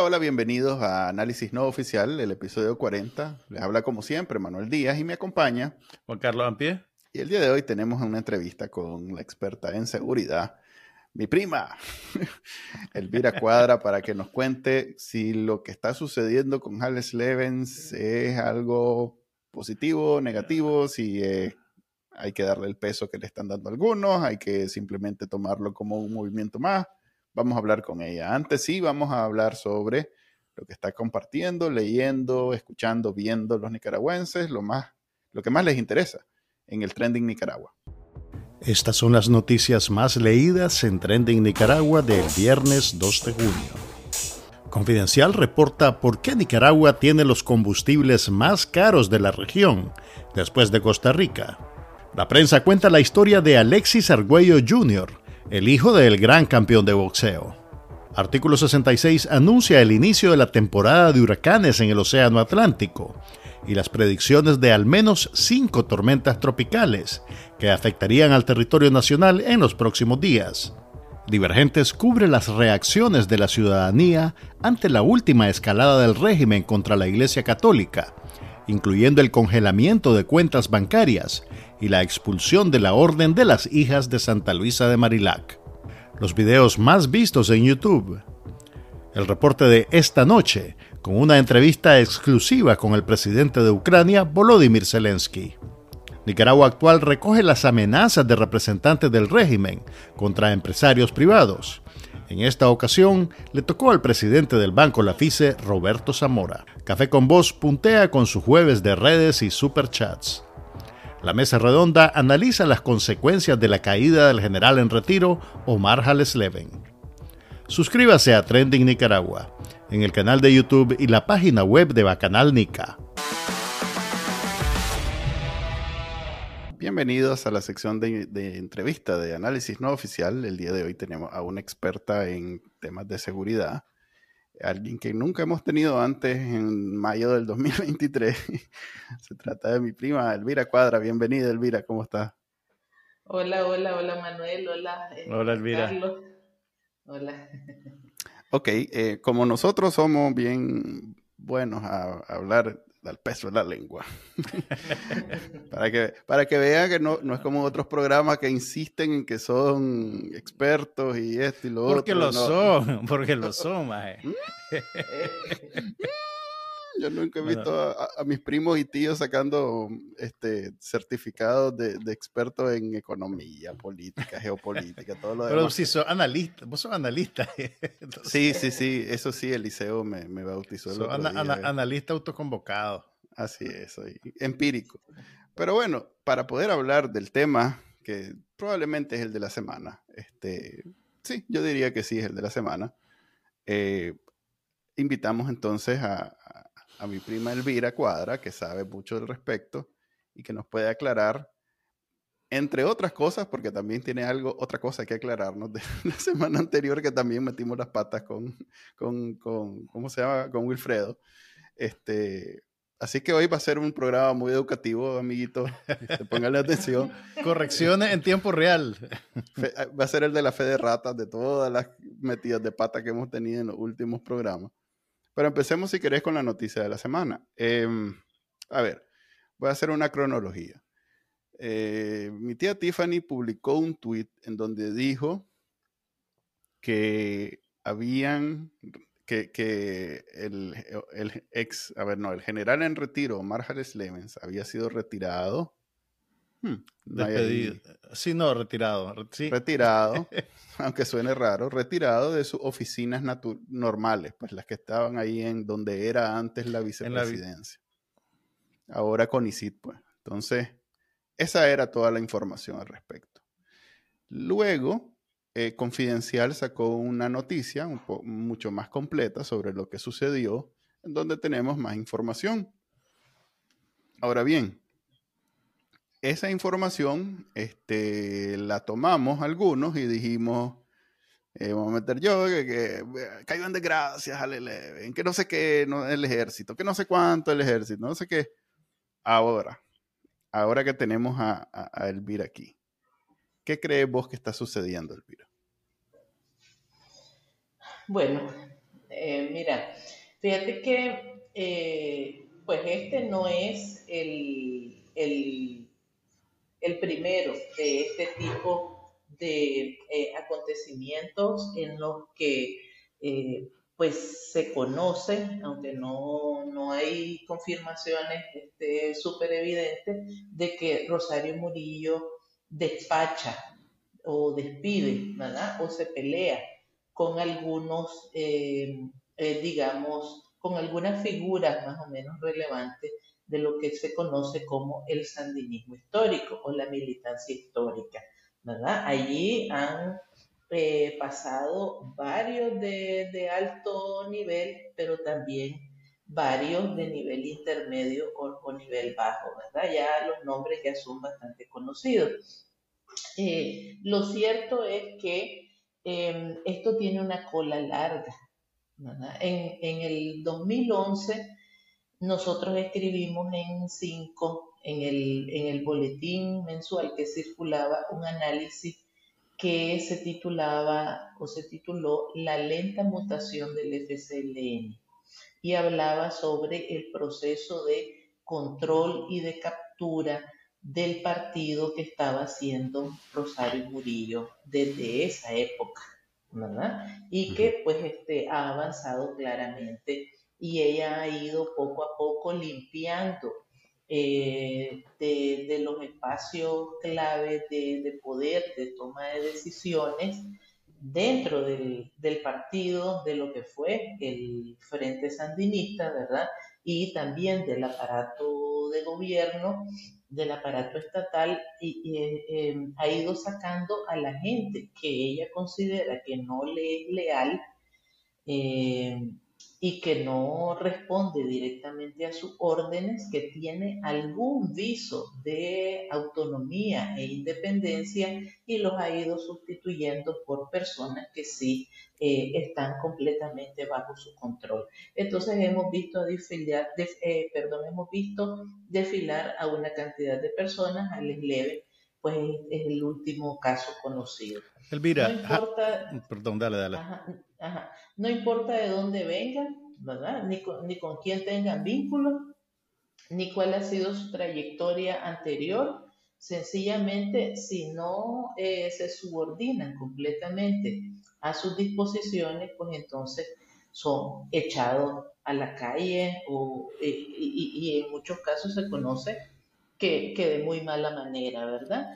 Hola, hola, bienvenidos a Análisis No Oficial, el episodio 40. Les habla como siempre Manuel Díaz y me acompaña Juan Carlos Ampie. Y el día de hoy tenemos una entrevista con la experta en seguridad, mi prima, Elvira Cuadra, para que nos cuente si lo que está sucediendo con Alex Levens es algo positivo, negativo, si eh, hay que darle el peso que le están dando algunos, hay que simplemente tomarlo como un movimiento más vamos a hablar con ella. Antes sí, vamos a hablar sobre lo que está compartiendo, leyendo, escuchando, viendo los nicaragüenses, lo, más, lo que más les interesa en el Trending Nicaragua. Estas son las noticias más leídas en Trending Nicaragua del viernes 2 de junio. Confidencial reporta por qué Nicaragua tiene los combustibles más caros de la región, después de Costa Rica. La prensa cuenta la historia de Alexis Argüello Jr., el hijo del gran campeón de boxeo. Artículo 66 anuncia el inicio de la temporada de huracanes en el Océano Atlántico y las predicciones de al menos cinco tormentas tropicales que afectarían al territorio nacional en los próximos días. Divergentes cubre las reacciones de la ciudadanía ante la última escalada del régimen contra la Iglesia Católica, incluyendo el congelamiento de cuentas bancarias y la expulsión de la Orden de las Hijas de Santa Luisa de Marilac. Los videos más vistos en YouTube. El reporte de esta noche, con una entrevista exclusiva con el presidente de Ucrania, Volodymyr Zelensky. Nicaragua actual recoge las amenazas de representantes del régimen contra empresarios privados. En esta ocasión le tocó al presidente del Banco Lafice, Roberto Zamora. Café con Voz puntea con su jueves de redes y superchats. La mesa redonda analiza las consecuencias de la caída del general en retiro Omar Halesleven. Suscríbase a Trending Nicaragua en el canal de YouTube y la página web de Bacanal Nica. Bienvenidos a la sección de, de, entrevista de análisis no oficial. El día de hoy tenemos a una experta en temas de seguridad alguien que nunca hemos tenido antes en mayo del 2023. Se trata de mi prima Elvira Cuadra. Bienvenida, Elvira, ¿cómo estás? Hola, hola, hola Manuel, hola. Eh, hola, Elvira. Carlos. Hola. Ok, eh, como nosotros somos bien buenos a hablar al peso de la lengua. para, que, para que vean que no, no es como otros programas que insisten en que son expertos y esto y lo porque otro. Lo son, porque lo son, maje. Yo nunca he visto a, mis primos y tíos sacando este certificados de, de expertos en economía, política, geopolítica, todo lo demás. Pero si sos analista, vos sos analista. Sí, sí, sí, eso sí, Eliseo me, me bautizó. El otro día. analista autoconvocado. Así es, soy empírico. Pero bueno, para poder hablar del tema, que probablemente es el de la semana, este, sí, yo diría que sí es el de la semana, eh, invitamos entonces a, a mi prima Elvira Cuadra, que sabe mucho al respecto y que nos puede aclarar, entre otras cosas, porque también tiene algo, otra cosa que aclararnos de la semana anterior, que también metimos las patas con, con, con ¿cómo se llama? Con Wilfredo. Este, Así que hoy va a ser un programa muy educativo, amiguitos. Pónganle atención. Correcciones en tiempo real. va a ser el de la fe de ratas, de todas las metidas de pata que hemos tenido en los últimos programas. Pero empecemos, si querés, con la noticia de la semana. Em, a ver, voy a hacer una cronología. Eh, mi tía Tiffany publicó un tweet en donde dijo que habían, que, el, ex, a ver, no, el general en retiro, Marjales Lemens, había sido retirado Hmm, Despedido. Sí, no, retirado. Retirado, aunque suene raro, retirado de sus oficinas normales, pues las que estaban ahí en donde era antes la vicepresidencia. Ahora con ICIT, pues. Entonces, esa era toda la información al respecto. Luego, eh, Confidencial sacó una noticia un mucho más completa sobre lo que sucedió, en donde tenemos más información. Ahora bien, esa información este, la tomamos algunos y dijimos, eh, vamos a meter yo, que, que eh, cayó en desgracias al que no sé qué, no, el ejército, que no sé cuánto el ejército, no sé qué. Ahora, ahora que tenemos a, Elvira aquí, ¿qué crees vos que está sucediendo, Elvira? Bueno, Eh, mira, fíjate que eh, pues este no es el, el, el, primero de este tipo de eh, acontecimientos en los que pues se conoce, aunque no, no hay confirmaciones este, súper evidentes, de que Rosario Murillo despacha o despide, ¿verdad? O se pelea con algunos, eh, eh, digamos, con algunas figuras más o menos relevantes de lo que se conoce como el sandinismo histórico o la militancia histórica, ¿verdad? Allí han eh, pasado varios de, alto nivel, pero también varios de nivel intermedio o, nivel bajo, ¿verdad? Ya los nombres ya son bastante conocidos. Eh, lo cierto es que em, esto tiene una cola larga. En, en, el 2011 nosotros escribimos en 5, en el, en el boletín mensual que circulaba, un análisis que se titulaba o se tituló La lenta mutación del FCLN y hablaba sobre el proceso de control y de captura del partido que estaba haciendo Rosario Murillo desde esa época, ¿verdad? Y que pues este, ha avanzado claramente y ella ha ido poco a poco limpiando eh, de, los espacios clave de, poder, de toma de decisiones dentro del, partido, de lo que fue el Frente Sandinista, ¿verdad? Y también del aparato de gobierno, del aparato estatal, y, eh, ha ido sacando a la gente que ella considera que no le es leal. Eh, y que no responde directamente a sus órdenes, que tiene algún viso de autonomía e independencia y los ha ido sustituyendo por personas que sí eh, están completamente bajo su control. Entonces hemos visto desfilar, eh, perdón, hemos visto desfilar a una cantidad de personas, a Leve, pues es el último caso conocido. Elvira, no importa, perdón, dale, dale. No importa de dónde vengan, ¿verdad? Ni con, ni con quién tengan vínculo, ni cuál ha sido su trayectoria anterior. Sencillamente, si no eh, se subordinan completamente a sus disposiciones, pues entonces son echados a la calle o, eh, y, en muchos casos se conoce que, que de muy mala manera, ¿verdad?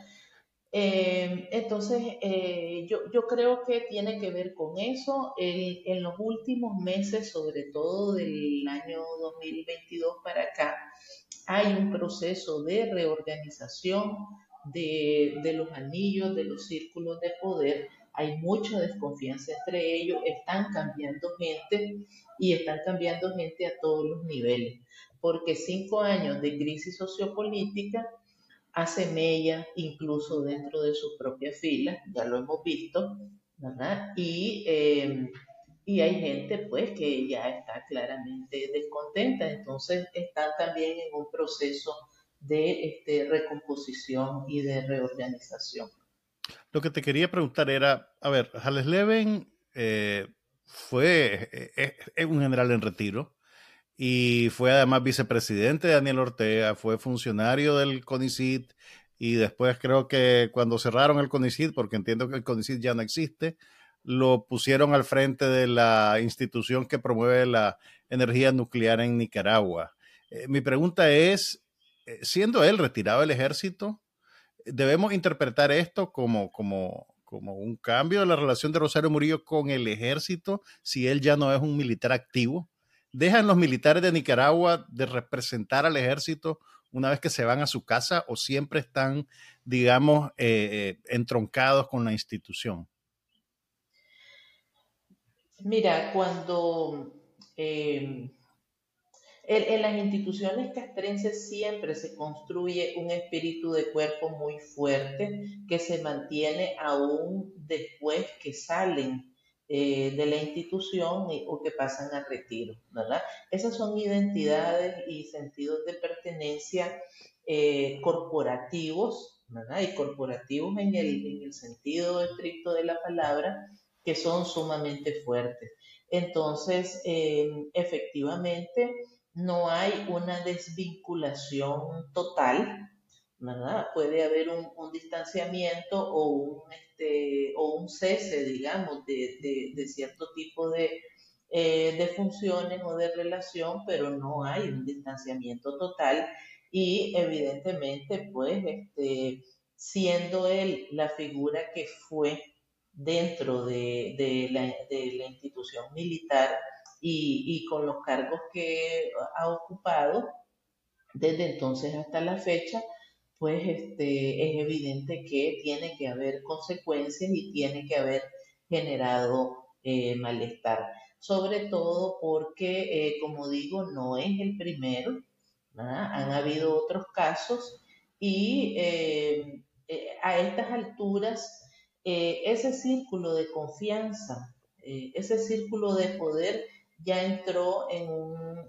Eh, entonces, eh, yo, yo, creo que tiene que ver con eso. en los últimos meses, sobre todo del año 2022 para acá, hay un proceso de reorganización de, de los anillos, de los círculos de poder. Hay mucha desconfianza entre ellos, están cambiando gente y están cambiando gente a todos los niveles, porque cinco años de crisis sociopolítica hace mella incluso dentro de sus propias filas, ya lo hemos visto, ¿verdad? Y, em, y hay gente pues que ya está claramente descontenta, entonces están también en un proceso de este, recomposición y de reorganización. Lo que te quería preguntar era, a ver, Hales Leven eh, fue es un general en retiro, y fue además vicepresidente de Daniel Ortega, fue funcionario del CONICIT y después creo que cuando cerraron el CONICIT, porque entiendo que el CONICIT ya no existe, lo pusieron al frente de la institución que promueve la energía nuclear en Nicaragua. Eh, mi pregunta es, eh, siendo él retirado del ejército, ¿debemos interpretar esto como, como, como un cambio de la relación de Rosario Murillo con el ejército si él ya no es un militar activo? ¿Dejan los militares de Nicaragua de representar al ejército una vez que se van a su casa o siempre están, digamos, eh, eh, entroncados con la institución? Mira, cuando em, en, las instituciones castrenses siempre se construye un espíritu de cuerpo muy fuerte que se mantiene aún después que salen eh, de la institución o que pasan a retiro, ¿verdad? Esas son identidades y sentidos de pertenencia eh, corporativos, ¿verdad? Y corporativos en el, en el sentido estricto de la palabra, que son sumamente fuertes. Entonces, em, efectivamente, no hay una desvinculación total, Puede haber un, distanciamiento o un, este, o un cese, digamos, de, cierto tipo de, eh, de funciones o de relación, pero no hay un distanciamiento total y evidentemente, pues, este, siendo él la figura que fue dentro de, la, institución militar y, con los cargos que ha ocupado desde entonces hasta la fecha, pues este, es evidente que tiene que haber consecuencias y tiene que haber generado eh, malestar. Sobre todo porque, eh, como digo, no es el primero, han habido otros casos y eh, a estas alturas ese círculo de confianza, ese círculo de poder ya entró en,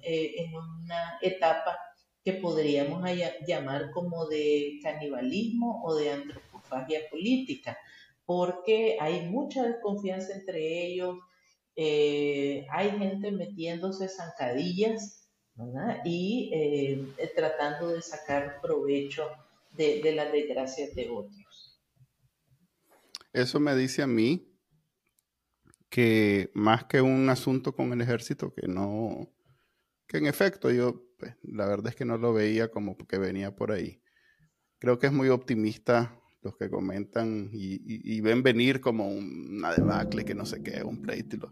en una etapa que podríamos llamar como de canibalismo o de antropofagia política, porque hay mucha desconfianza entre ellos, hay gente metiéndose zancadillas y tratando de sacar provecho de, de las desgracias de otros. Eso me dice a mí que más que un asunto con el ejército, que no, que en efecto yo, pues, la verdad es que no lo veía como que venía por ahí. Creo que es muy optimista los que comentan y, ven venir como una debacle, que no sé qué, un pleito.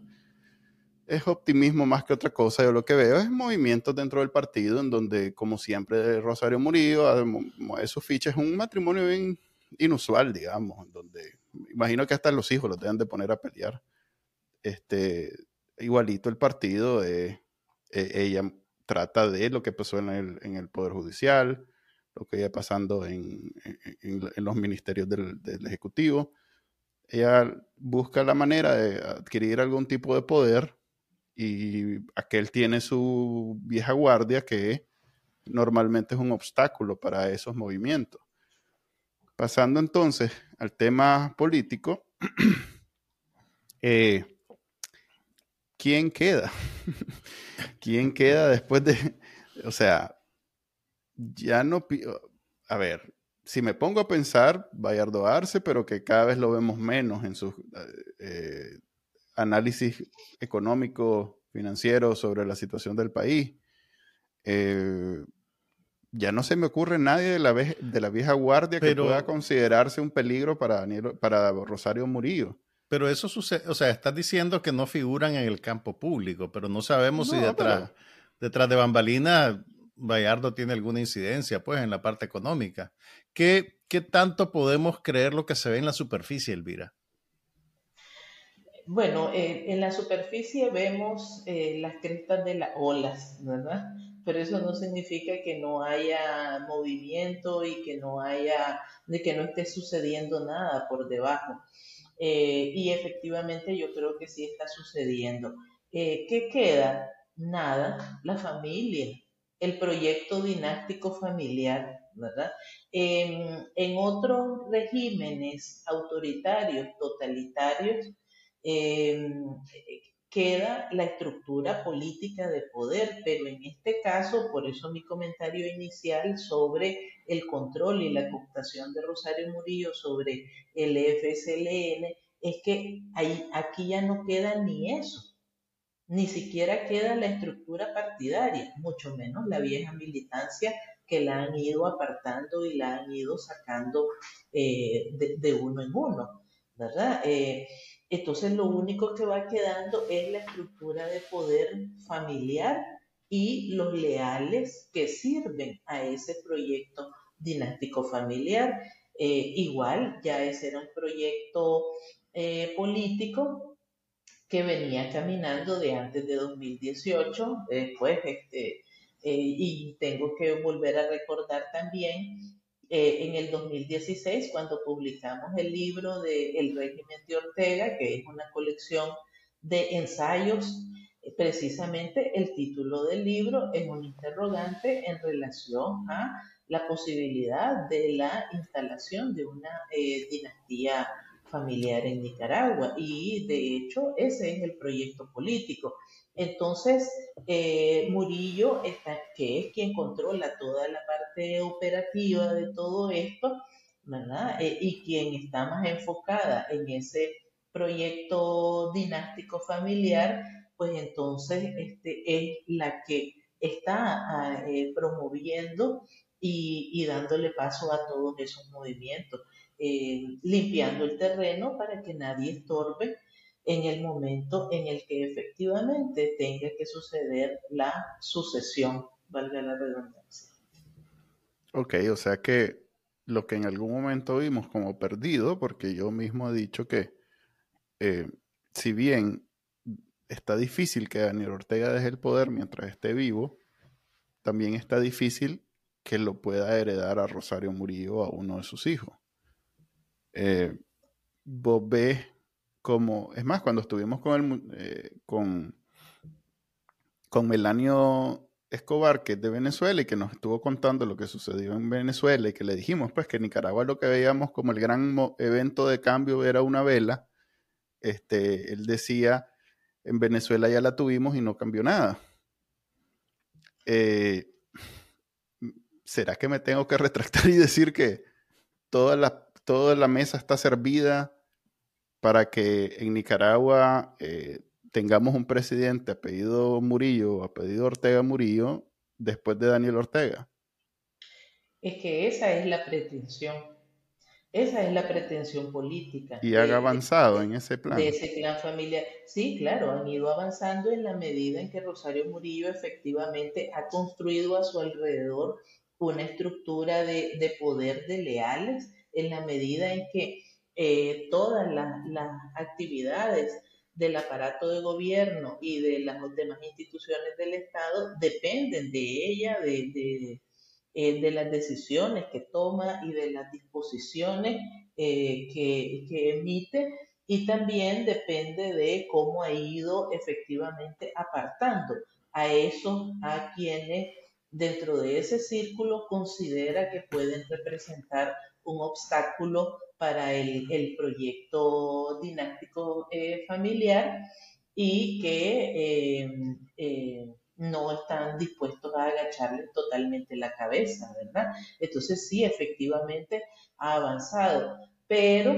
Es optimismo más que otra cosa. Yo lo que veo es movimientos dentro del partido en donde, como siempre, Rosario Murillo mueve sus fichas. Es un matrimonio bien inusual, digamos, en donde imagino que hasta los hijos los deben de poner a pelear. Este, igualito el partido, eh, eh, ella trata de lo que pasó en el, en el Poder Judicial, lo que iba pasando en, en, los ministerios del, del, Ejecutivo. Ella busca la manera de adquirir algún tipo de poder y aquel tiene su vieja guardia que normalmente es un obstáculo para esos movimientos. Pasando entonces al tema político, eh, ¿quién queda? ¿Quién queda después de, o sea, ya no, a ver, si me pongo a pensar, Bayardo Arce, pero que cada vez lo vemos menos en sus eh, análisis económico, financiero sobre la situación del país. Eh, ya no se me ocurre nadie de la, de la vieja guardia que pueda considerarse un peligro para, Daniel, para Rosario Murillo. Pero eso sucede, o sea, estás diciendo que no figuran en el campo público, pero no sabemos si detrás, detrás de Bambalina Bayardo tiene alguna incidencia, pues, en la parte económica. ¿Qué, ¿Qué tanto podemos creer lo que se ve en la superficie, Elvira? Bueno, eh, en la superficie vemos eh, las crestas de las olas, ¿verdad? pero eso no significa que no haya movimiento y que no haya, de que no esté sucediendo nada por debajo. Eh, y efectivamente yo creo que sí está sucediendo. Eh, ¿Qué queda? Nada, la familia, el proyecto dinástico familiar, ¿verdad? en otros regímenes autoritarios, totalitarios, eh, queda la estructura política de poder, pero en este caso, por eso mi comentario inicial sobre el control y la cooptación de Rosario Murillo sobre el FSLN, es que ahí, aquí ya no queda ni eso, ni siquiera queda la estructura partidaria, mucho menos la vieja militancia que la han ido apartando y la han ido sacando eh, de, uno en uno, ¿verdad? Eh, entonces lo único que va quedando es la estructura de poder familiar y los leales que sirven a ese proyecto dinástico familiar. Eh, igual, ya ese era un proyecto eh, político que venía caminando de antes de 2018, después, este, eh, y tengo que volver a recordar también eh, en el 2016 cuando publicamos el libro de El régimen de Ortega, que es una colección de ensayos. Eh, precisamente el título del libro es un interrogante en relación a la posibilidad de la instalación de una eh, dinastía familiar en Nicaragua y de hecho ese es el proyecto político. Entonces, eh, Murillo, está, que es quien controla toda la parte operativa de todo esto, ¿verdad? Eh, y quien está más enfocada en ese proyecto dinástico familiar, pues entonces este, es la que está ah, eh, promoviendo y, dándole paso a todos esos movimientos, limpiando el terreno para que nadie estorbe en el momento en el que efectivamente tenga que suceder la sucesión, valga la redundancia. Ok, o sea que lo que en algún momento vimos como perdido, porque yo mismo he dicho que eh, si bien está difícil que Daniel Ortega deje el poder mientras esté vivo, también está difícil que lo pueda heredar a Rosario Murillo a uno de sus hijos. Eh, vos ves como, es más, cuando estuvimos con, el, eh, con, con Melanio Escobar, que es de Venezuela y que nos estuvo contando lo que sucedió en Venezuela y que le dijimos pues que Nicaragua lo que veíamos como el gran evento de cambio era una vela, este, él decía, en Venezuela ya la tuvimos y no cambió nada. Eh, ¿Será que me tengo que retractar y decir que toda la, toda la mesa está servida para que en Nicaragua eh, tengamos un presidente apellido Murillo, apellido Ortega Murillo, después de Daniel Ortega? Es que esa es la pretensión. Esa es la pretensión política. Y haga avanzado en ese plan. De ese clan familiar. Sí, claro, han ido avanzando en la medida en que Rosario Murillo efectivamente ha construido a su alrededor una estructura de, poder de leales, en la medida en que eh, todas las, actividades del aparato de gobierno y de las demás instituciones del Estado dependen de ella, de eh, de las decisiones que toma y de las disposiciones eh, que, emite y también depende de cómo ha ido efectivamente apartando a esos a quienes dentro de ese círculo considera que pueden representar un obstáculo para el, proyecto dinástico eh, familiar y que no están dispuestos a agacharle totalmente la cabeza, ¿verdad? Entonces sí, efectivamente ha avanzado, pero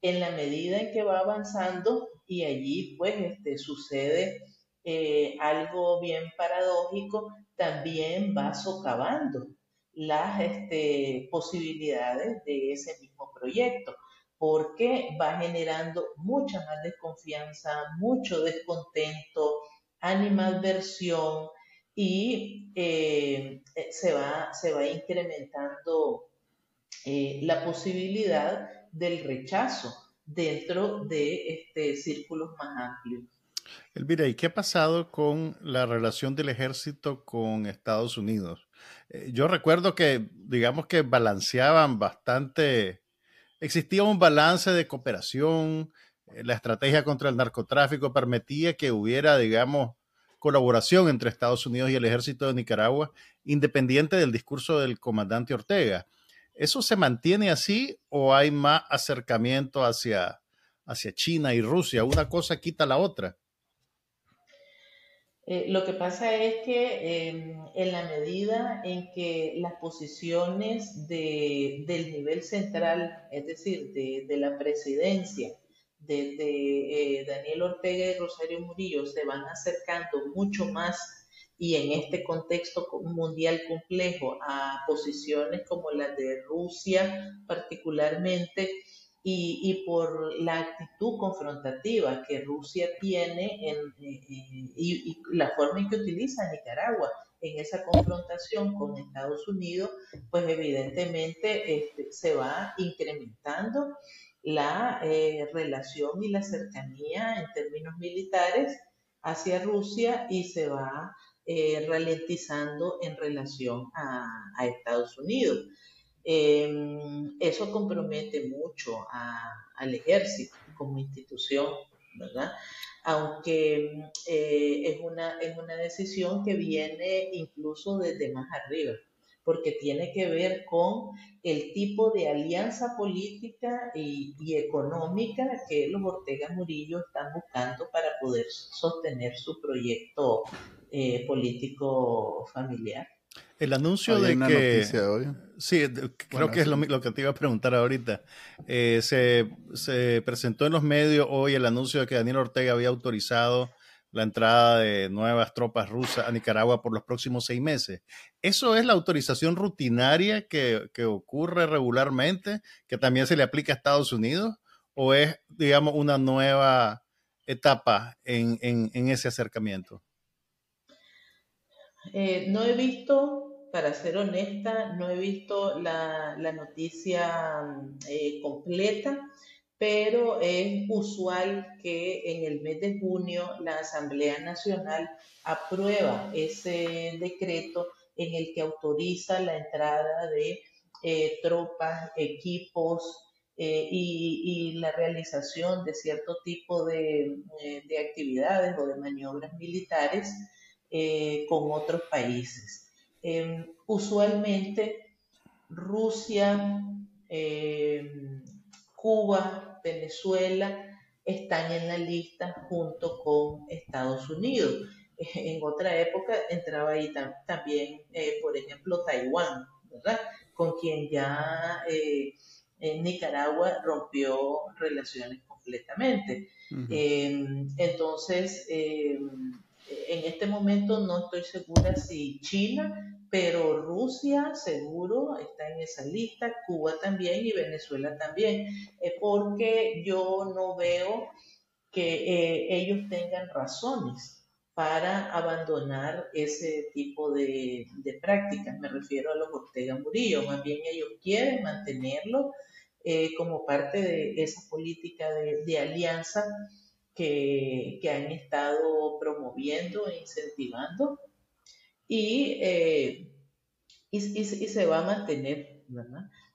en la medida en que va avanzando y allí pues este, sucede eh, algo bien paradójico, también va socavando las este, posibilidades de ese mismo proyecto, porque va generando mucha más desconfianza, mucho descontento, animadversión y eh, eh, se, va, se va incrementando eh, la posibilidad del rechazo dentro de este, círculos más amplios. Elvira, ¿y qué ha pasado con la relación del ejército con Estados Unidos? Yo recuerdo que, digamos que balanceaban bastante, existía un balance de cooperación, eh, la estrategia contra el narcotráfico permitía que hubiera, digamos, colaboración entre Estados Unidos y el ejército de Nicaragua, independiente del discurso del comandante Ortega. ¿Eso se mantiene así o hay más acercamiento hacia, hacia China y Rusia? Una cosa quita la otra. Eh, lo que pasa es que em, en la medida en que las posiciones del nivel central, es decir, de la presidencia, desde eh, Daniel Ortega y Rosario Murillo se van acercando mucho más y en este contexto mundial complejo a posiciones como las de Rusia particularmente y, por la actitud confrontativa que Rusia tiene en, y, la forma en que utiliza Nicaragua en esa confrontación con Estados Unidos, pues evidentemente este, se va incrementando la eh, relación y la cercanía en términos militares hacia Rusia y se va eh, ralentizando en relación a, Estados Unidos. Em, eso compromete mucho al ejército como institución, ¿verdad? Aunque eh, es, una, es una decisión que viene incluso desde más arriba porque tiene que ver con el tipo de alianza política y, económica que los Ortega Murillo están buscando para poder sostener su proyecto eh, político familiar. El anuncio de que... Sí, creo que es lo, que te iba a preguntar ahorita. Eh, se, se, presentó en los medios hoy el anuncio de que Daniel Ortega había autorizado la entrada de nuevas tropas rusas a Nicaragua por los próximos seis meses. ¿Eso es la autorización rutinaria que, que ocurre regularmente, que también se le aplica a Estados Unidos? ¿O es, digamos, una nueva etapa en, en, en ese acercamiento? Eh, no he visto, para ser honesta, no he visto la, noticia eh, completa, pero es usual que en el mes de junio la Asamblea Nacional aprueba ese decreto en el que autoriza la entrada de eh, tropas, equipos y, la realización de cierto tipo de actividades o de maniobras militares eh, con otros países. Em, usualmente Rusia, em, Cuba, Venezuela están en la lista junto con Estados Unidos. En otra época entraba ahí también, eh, por ejemplo, Taiwán, ¿verdad? Con quien ya eh, Nicaragua rompió relaciones completamente. Em, entonces, en este momento no estoy segura si China, pero Rusia seguro está en esa lista, Cuba también y Venezuela también, eh, porque yo no veo que eh, ellos tengan razones para abandonar ese tipo de, prácticas. Me refiero a los Ortega Murillo, más bien ellos quieren mantenerlo eh, como parte de esa política de alianza que, han estado promoviendo e incentivando y, eh, y, se va a mantener.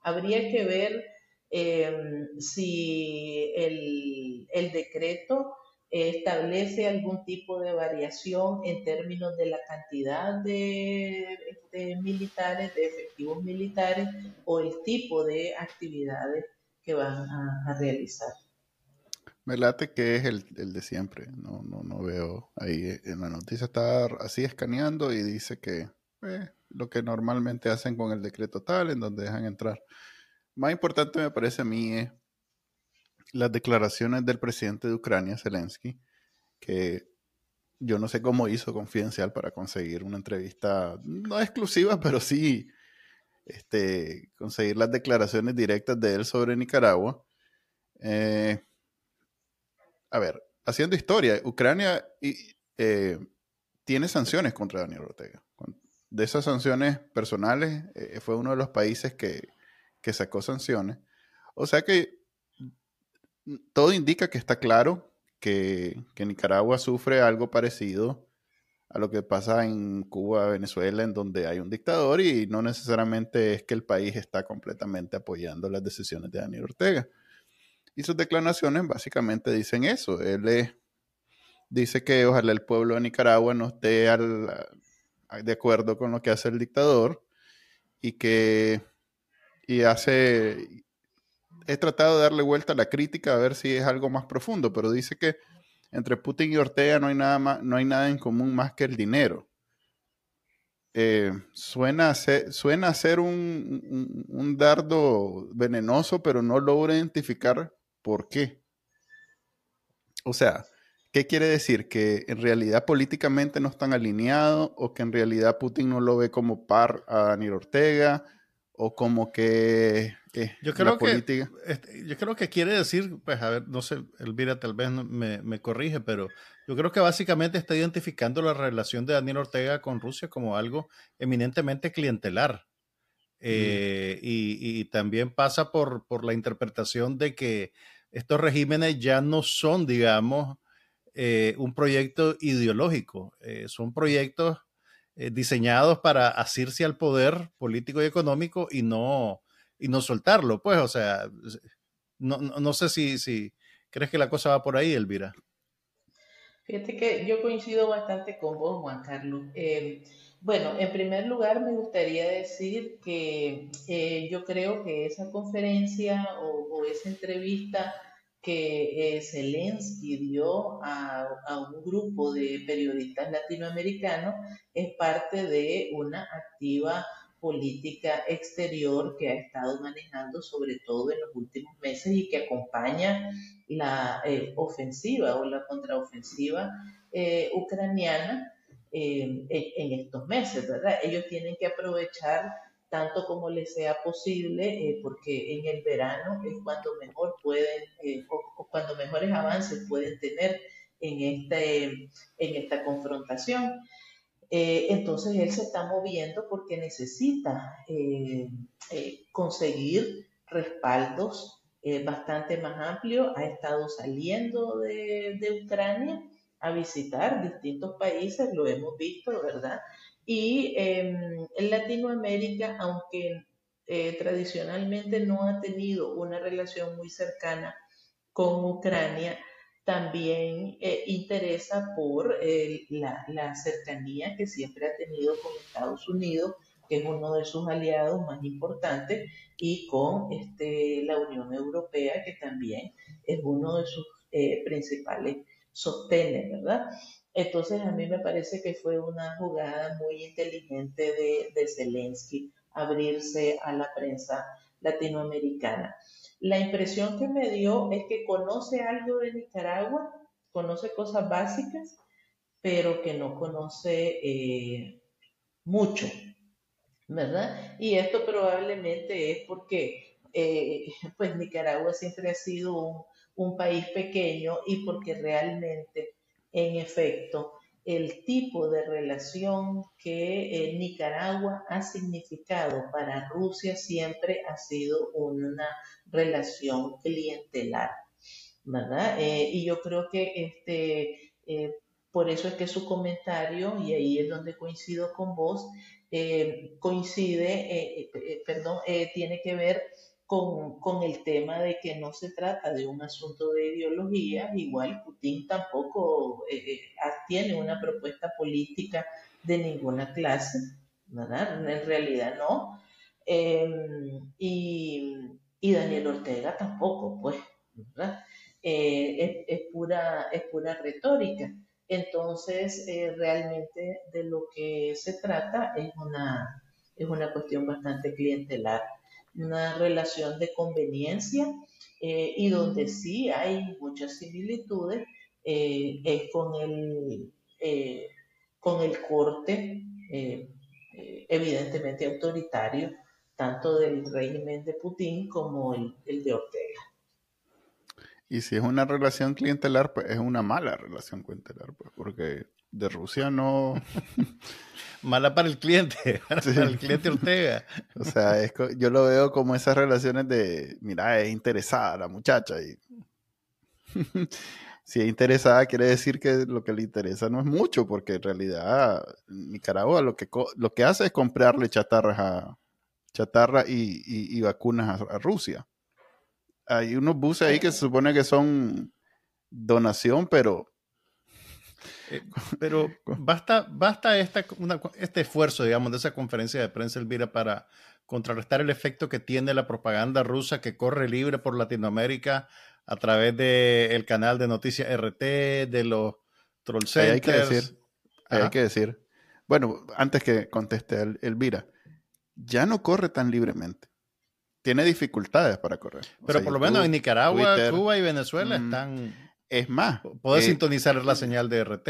Habría que ver em, si el, decreto establece algún tipo de variación en términos de la cantidad de, militares, de efectivos militares o el tipo de actividades que van a realizar. Me late que es el, de siempre. No, no, no veo ahí. En la noticia está así escaneando y dice que eh, lo que normalmente hacen con el decreto tal, en donde dejan entrar. Más importante me parece a mí es las declaraciones del presidente de Ucrania, Zelensky, que yo no sé cómo hizo confidencial para conseguir una entrevista, no exclusiva, pero sí este, conseguir las declaraciones directas de él sobre Nicaragua. Eh, a ver, haciendo historia, Ucrania eh, tiene sanciones contra Daniel Ortega. De esas sanciones personales, eh, fue uno de los países que, sacó sanciones. O sea que todo indica que está claro que, Nicaragua sufre algo parecido a lo que pasa en Cuba, Venezuela, en donde hay un dictador y no necesariamente es que el país está completamente apoyando las decisiones de Daniel Ortega. Y sus declaraciones básicamente dicen eso. Él dice que ojalá el pueblo de Nicaragua no esté de acuerdo con lo que hace el dictador y que y hace he tratado de darle vuelta a la crítica a ver si es algo más profundo, pero dice que entre Putin y Ortega no hay nada más, no hay nada en común más que el dinero. Eh, suena, a ser, suena a ser un, un, dardo venenoso, pero no logra identificar ¿Por qué? O sea, ¿qué quiere decir? ¿Que en realidad políticamente no están alineados o que en realidad Putin no lo ve como par a Daniel Ortega o como que yo creo que este, yo creo que quiere decir, pues a ver, no sé, Elvira tal vez me, me, corrige, pero yo creo que básicamente está identificando la relación de Daniel Ortega con Rusia como algo eminentemente clientelar. Eh, y, y, también pasa por, por la interpretación de que estos regímenes ya no son, digamos, eh, un proyecto ideológico, eh, son proyectos eh, diseñados para asirse al poder político y económico y no, y no soltarlo, pues, o sea, no, no, sé si, si crees que la cosa va por ahí, Elvira. Fíjate que yo coincido bastante con vos, Juan Carlos. Bueno, en primer lugar me gustaría decir que eh, yo creo que esa conferencia o, esa entrevista que eh, Zelensky dio a, un grupo de periodistas latinoamericanos es parte de una activa política exterior que ha estado manejando sobre todo en los últimos meses y que acompaña la eh, ofensiva o la contraofensiva ucraniana en estos meses, ¿verdad? Ellos tienen que aprovechar tanto como les sea posible, eh, porque en el verano es cuando mejor pueden, eh, cuando mejores avances pueden tener en, este, en esta confrontación. Eh, entonces él se está moviendo porque necesita conseguir respaldos bastante más amplios. Ha estado saliendo de Ucrania a visitar distintos países, lo hemos visto, ¿verdad? Y en Latinoamérica, aunque eh, tradicionalmente no ha tenido una relación muy cercana con Ucrania, también eh, interesa por eh, la, la, cercanía que siempre ha tenido con Estados Unidos, que es uno de sus aliados más importantes, y con este, la Unión Europea, que también es uno de sus principales sostiene, ¿verdad? Entonces a mí me parece que fue una jugada muy inteligente de, de Zelensky abrirse a la prensa latinoamericana. La impresión que me dio es que conoce algo de Nicaragua, conoce cosas básicas, pero que no conoce eh, mucho, ¿verdad? Y esto probablemente es porque eh, pues Nicaragua siempre ha sido un, un país pequeño y porque realmente, en efecto, el tipo de relación que eh, Nicaragua ha significado para Rusia siempre ha sido una relación clientelar, ¿verdad? Eh, y yo creo que este, eh, por eso es que su comentario, y ahí es donde coincido con vos, coincide, perdón, tiene que ver con, el tema de que no se trata de un asunto de ideología, igual Putin tampoco eh, eh, tiene una propuesta política de ninguna clase, ¿verdad? En realidad no. Em, y, Daniel Ortega tampoco, pues. Eh, es, pura, es pura retórica. Entonces, realmente de lo que se trata es una, es una cuestión bastante clientelar una relación de conveniencia eh, y donde sí hay muchas similitudes eh, es con el, eh, con el corte evidentemente autoritario tanto del régimen de Putin como el, el de Ortega. Y si es una relación clientelar, pues es una mala relación clientelar, pues, porque de Rusia no... Mala para el cliente, para el cliente Ortega. O sea, yo lo veo como esas relaciones de, mira, es interesada la muchacha y... si es interesada quiere decir que lo que le interesa no es mucho, porque en realidad Nicaragua lo que, lo que hace es comprarle chatarras a, chatarra y, vacunas a, Rusia. Hay unos buses ahí que se supone que son donación, pero eh, pero basta, basta esta, este esfuerzo, digamos, de esa conferencia de prensa, Elvira, para contrarrestar el efecto que tiene la propaganda rusa que corre libre por Latinoamérica a través del canal de noticias RT, de los troll Hay que decir, hay que decir. Bueno, antes que conteste Elvira, ya no corre tan libremente. Tiene dificultades para correr. Pero por lo menos en Nicaragua, Cuba y Venezuela mm, están es más. Puedes eh, sintonizar la señal de RT.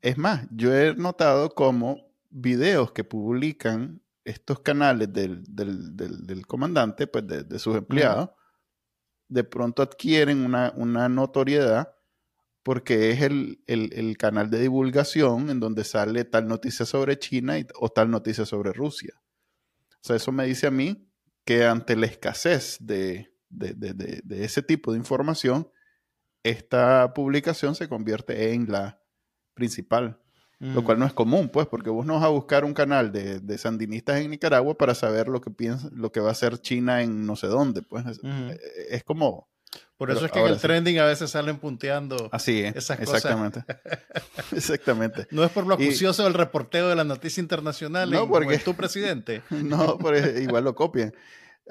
Es más, yo he notado como videos que publican estos canales del, comandante, pues de, sus empleados, de pronto adquieren una, notoriedad porque es el, canal de divulgación en donde sale tal noticia sobre China o tal noticia sobre Rusia. O sea, eso me dice a mí que ante la escasez de, de ese tipo de información, esta publicación se convierte en la principal. Lo cual no es común, pues, porque vos no vas a buscar un canal de, sandinistas en Nicaragua para saber lo que piensa, lo que va a hacer China en no sé dónde, pues. Es, como. Por eso es que en el trending a veces salen punteando Así es, esas exactamente. exactamente. No es por lo acucioso del reporteo de la noticia internacional, no, porque es tu presidente. no, porque igual lo copian.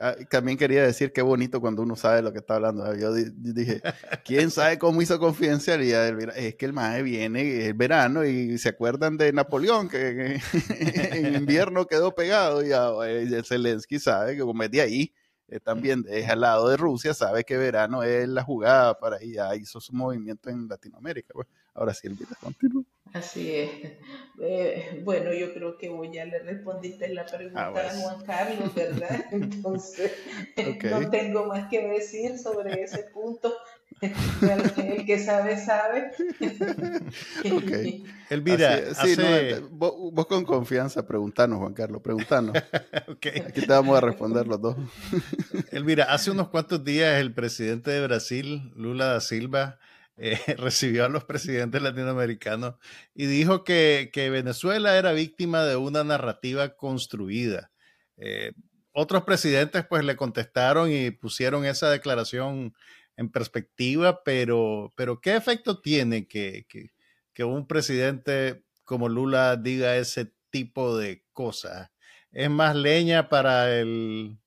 Ah, también quería decir qué bonito cuando uno sabe lo que está hablando. Yo dije, ¿quién sabe cómo hizo confidencialidad? Es que el MAE viene el verano y se acuerdan de Napoleón, que en invierno quedó pegado y eh, Zelensky sabe que como es de ahí, eh, también es al lado de Rusia, sabe que verano es la jugada para ir, ya hizo su movimiento en Latinoamérica. Pues. Ahora sí, el video continúa. Así es. Eh, bueno, yo creo que vos ya le respondiste la pregunta ah, a Juan Carlos, ¿verdad? Entonces, no tengo más que decir sobre ese punto. El que sabe, sabe. Okay. Elvira, vos, con confianza, preguntanos, Juan Carlos, preguntanos. okay. Aquí te vamos a responder los dos. Elvira, hace unos cuantos días el presidente de Brasil, Lula da Silva, eh, recibió a los presidentes latinoamericanos y dijo que, Venezuela era víctima de una narrativa construida. Eh, otros presidentes pues le contestaron y pusieron esa declaración en perspectiva, pero, pero ¿qué efecto tiene que, un presidente como Lula diga ese tipo de cosas? ¿Es más leña para el,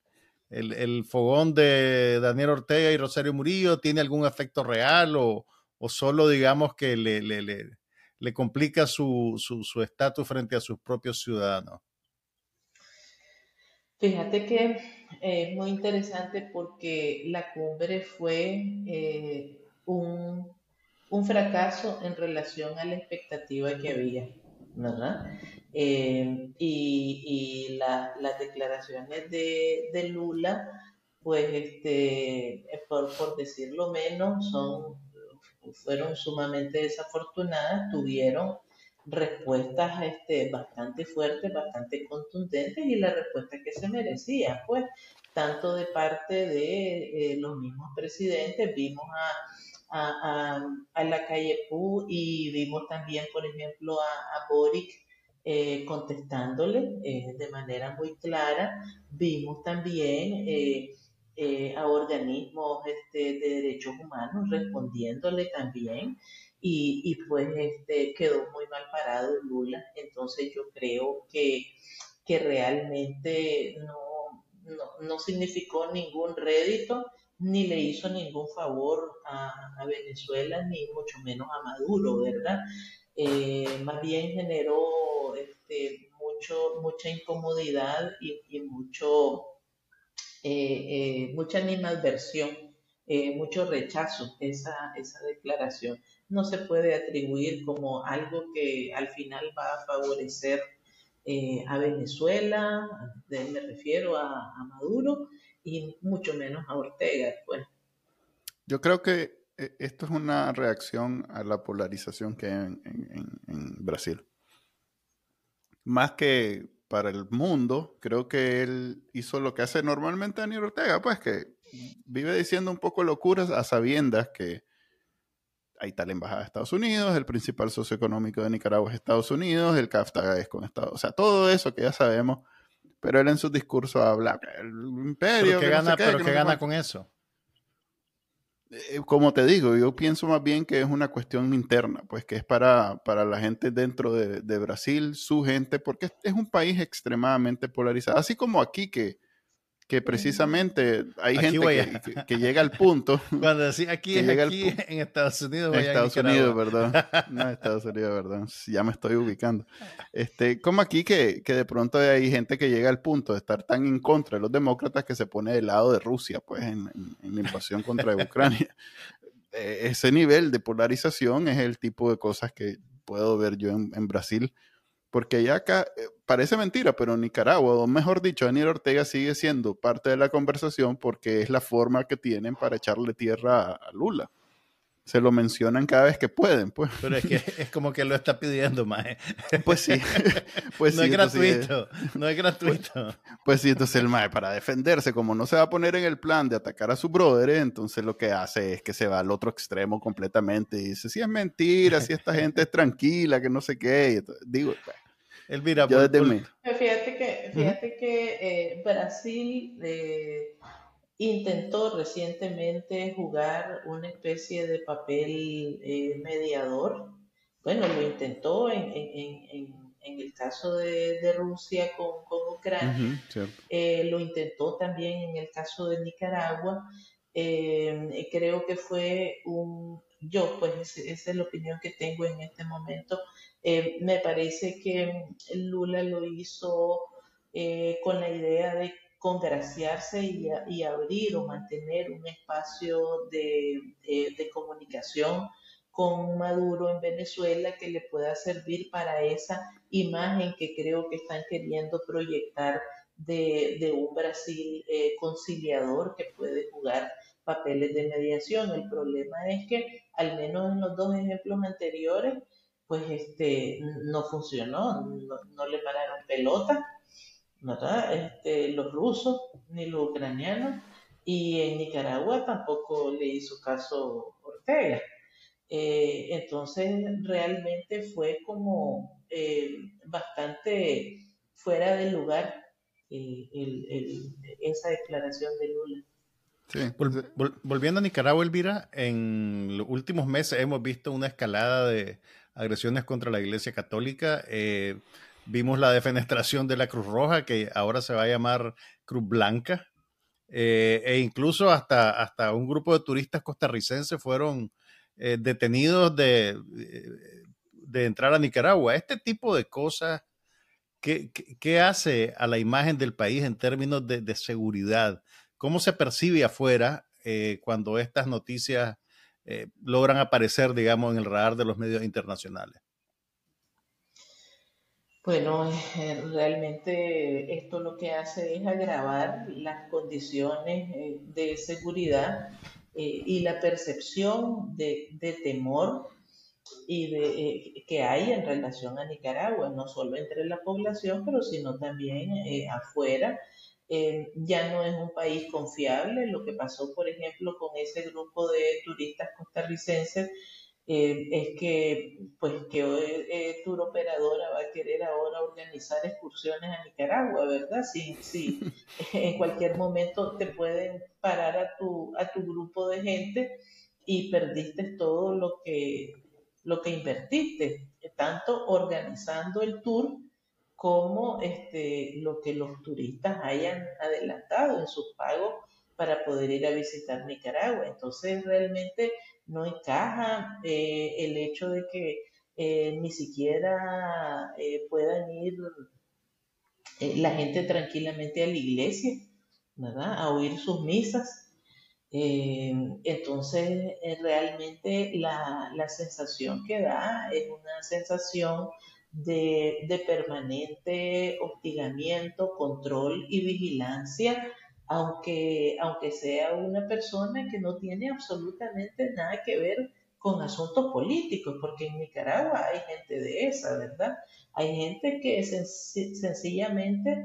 el, fogón de Daniel Ortega y Rosario Murillo? ¿Tiene algún efecto real o, o solo digamos que le, le, le, complica su estatus su, frente a sus propios ciudadanos? Fíjate que es muy interesante porque la cumbre fue eh, un, un, fracaso en relación a la expectativa que había, ¿verdad? Eh, y, y las declaraciones de, de, Lula, pues, este, por, por decirlo menos, son fueron sumamente desafortunadas, tuvieron respuestas este, bastante fuertes, bastante contundentes y la respuesta que se merecía, pues, tanto de parte de eh, los mismos presidentes, vimos a, a, la calle Pú y vimos también, por ejemplo, a, Boric eh, contestándole eh, de manera muy clara, vimos también eh, a organismos este, de derechos humanos respondiéndole también y, y, pues este, quedó muy mal parado Lula. Entonces yo creo que, que realmente no, no, no significó ningún rédito ni le hizo ningún favor a, Venezuela, ni mucho menos a Maduro, ¿verdad? Eh, más bien generó este, mucho, mucha incomodidad y, y mucho eh, eh, mucha animadversión, eh, mucho rechazo esa, esa declaración. No se puede atribuir como algo que al final va a favorecer a Venezuela, me refiero a, Maduro, y mucho menos a Ortega. Pues. Yo creo que esto es una reacción a la polarización que hay en Brasil. Más que para el mundo, creo que él hizo lo que hace normalmente Daniel Ortega, pues que vive diciendo un poco locuras a sabiendas que está la embajada de Estados Unidos, el principal socioeconómico de Nicaragua es Estados Unidos, el CAFTA es con Estados, o sea, todo eso que ya sabemos, pero él en su discurso habla el imperio. ¿Pero qué gana, pero qué gana con eso? Eh, como te digo, yo pienso más bien que es una cuestión interna, pues que es para, para la gente dentro de, de, Brasil, su gente, porque es un país extremadamente polarizado, así como aquí que que precisamente hay gente que, llega al punto. Cuando decía aquí es aquí en Estados Unidos. En Estados Unidos, perdón. No, Estados Unidos, perdón. Ya me estoy ubicando. Este, como aquí que, que, de pronto hay gente que llega al punto de estar tan en contra de los demócratas que se pone del lado de Rusia, pues, en, en, la invasión contra Ucrania. E, ese nivel de polarización es el tipo de cosas que puedo ver yo en, en Brasil porque ya acá eh, parece mentira, pero Nicaragua, o mejor dicho, Daniel Ortega sigue siendo parte de la conversación porque es la forma que tienen para echarle tierra a Lula se lo mencionan cada vez que pueden, pues. Pero es que es como que lo está pidiendo, más. Pues sí. Pues no es gratuito, no es gratuito. Pues, pues, sí, entonces el mae para defenderse, como no se va a poner en el plan de atacar a su brother, entonces lo que hace es que se va al otro extremo completamente y dice, si es mentira, si esta gente es tranquila, que no sé qué. digo, pues, Elvira, yo desde Fíjate que, fíjate que eh, Brasil... Eh, intentó recientemente jugar una especie de papel eh, mediador. Bueno, lo intentó en, el caso de, Rusia con, Ucrania, eh, lo intentó también en el caso de Nicaragua. Eh, creo que fue un, yo, pues esa es la opinión que tengo en este momento. Me parece que Lula lo hizo con la idea de congraciarse y, abrir o mantener un espacio de, comunicación con Maduro en Venezuela que le pueda servir para esa imagen que creo que están queriendo proyectar de, un Brasil eh, conciliador que puede jugar papeles de mediación. El problema es que, al menos en los dos ejemplos anteriores, pues este no funcionó, no, no le pararon pelota ¿verdad? Este, los rusos ni los ucranianos y en Nicaragua tampoco le hizo caso Ortega. Eh, entonces realmente fue como eh, bastante fuera de lugar esa declaración de Lula. volviendo a Nicaragua, Elvira, en los últimos meses hemos visto una escalada de agresiones contra la Iglesia Católica. Vimos la defenestración de la Cruz Roja, que ahora se va a llamar Cruz Blanca. Eh, e incluso hasta, hasta un grupo de turistas costarricenses fueron eh, detenidos de, de, entrar a Nicaragua. Este tipo de cosas, ¿qué, qué, hace a la imagen del país en términos de, de seguridad? ¿Cómo se percibe afuera eh, cuando estas noticias logran aparecer, digamos, en el radar de los medios internacionales? Bueno, eh, realmente esto lo que hace es agravar las condiciones eh, de seguridad eh, y la percepción de, temor y de, que hay en relación a Nicaragua, no solo entre la población, pero sino también afuera. Ya no es un país confiable. Lo que pasó, por ejemplo, con ese grupo de turistas costarricenses eh, es que pues que eh, Tour Operadora va a querer ahora organizar excursiones a Nicaragua, ¿verdad? Sí, sí, en cualquier momento te pueden parar a tu, a tu grupo de gente y perdiste todo lo que, lo que invertiste, tanto organizando el tour como este, lo que los turistas hayan adelantado en sus pagos para poder ir a visitar Nicaragua. Entonces realmente no encaja eh, el hecho de que eh, ni siquiera eh, puedan ir la gente tranquilamente a la iglesia, ¿verdad? A oír sus misas. entonces, realmente la, sensación que da es una sensación de, de permanente hostigamiento, control y vigilancia aunque, aunque sea una persona que no tiene absolutamente nada que ver con asuntos políticos, porque en Nicaragua hay gente de esa, ¿verdad? Hay gente que sencillamente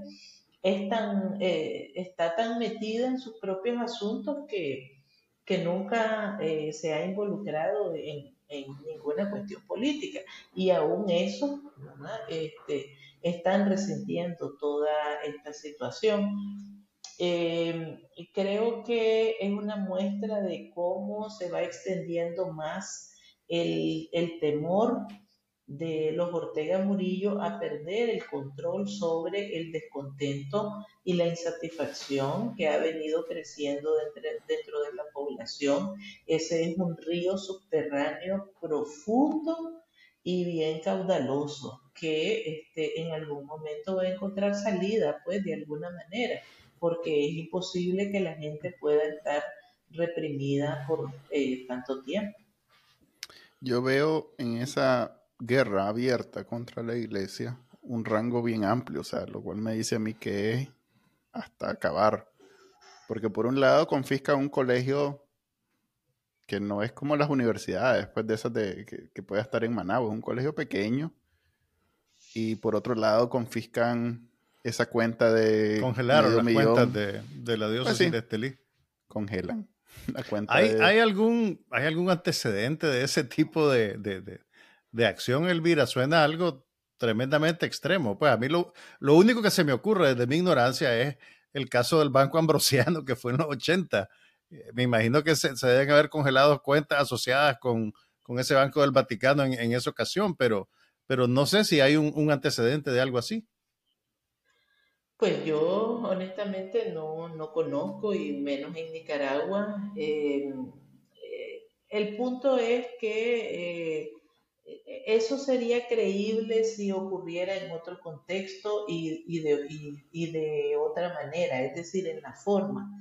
es tan, eh, está tan metida en sus propios asuntos que, que nunca eh, se ha involucrado en, ninguna cuestión política. Y aún eso, este, están resintiendo toda esta situación. Eh, creo que es una muestra de cómo se va extendiendo más el, temor de los Ortega Murillo a perder el control sobre el descontento y la insatisfacción que ha venido creciendo dentro, de la población. Ese es un río subterráneo profundo y bien caudaloso que este, en algún momento va a encontrar salida, pues de alguna manera porque es imposible que la gente pueda estar reprimida por eh, tanto tiempo. Yo veo en esa guerra abierta contra la iglesia un rango bien amplio, o sea, lo cual me dice a mí que es hasta acabar. Porque por un lado confisca un colegio que no es como las universidades, después de esas de, que, que pueda estar en Managua, es un colegio pequeño. Y por otro lado confiscan esa cuenta de. Congelaron las cuentas de, de, la diócesis pues de Estelí. Congelan la cuenta. ¿Hay, ¿hay, algún, ¿Hay algún antecedente de ese tipo de, de, de, acción, Elvira? Suena algo tremendamente extremo. Pues a mí lo, lo único que se me ocurre desde mi ignorancia es el caso del Banco Ambrosiano, que fue en los 80. Eh, me imagino que se, deben haber congelado cuentas asociadas con, con ese Banco del Vaticano en, esa ocasión, pero, pero no sé si hay un, antecedente de algo así. Pues yo honestamente no, no conozco y menos en Nicaragua. Eh, eh, el punto es que eso sería creíble si ocurriera en otro contexto y, de, otra manera, es decir, en la forma.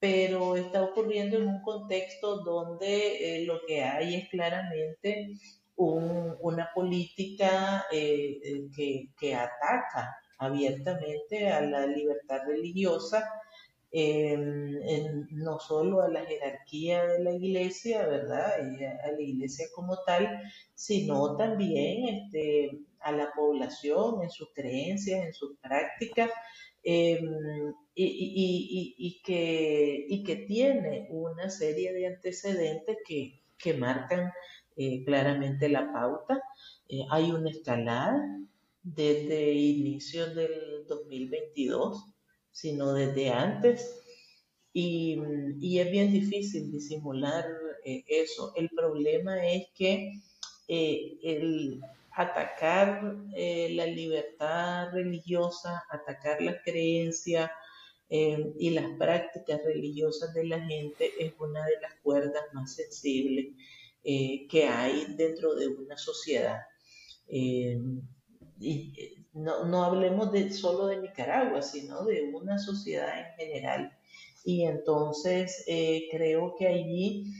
Pero está ocurriendo en un contexto donde eh, lo que hay es claramente una política eh, eh, que ataca abiertamente a la libertad religiosa no solo a la jerarquía de la iglesia, ¿verdad? a la iglesia como tal, sino también este, a la población en sus creencias, en sus prácticas, em, y, que, que tiene una serie de antecedentes que, marcan eh, claramente la pauta. Eh, hay una escalada desde inicios del 2022 sino desde antes. Y, es bien difícil disimular eh, eso. El problema es que eh, el atacar eh, la libertad religiosa, atacar las creencias y las prácticas religiosas de la gente es una de las cuerdas más sensibles que hay dentro de una sociedad. y, no, no hablemos de, solo de Nicaragua, sino de una sociedad en general. Y entonces eh, creo que allí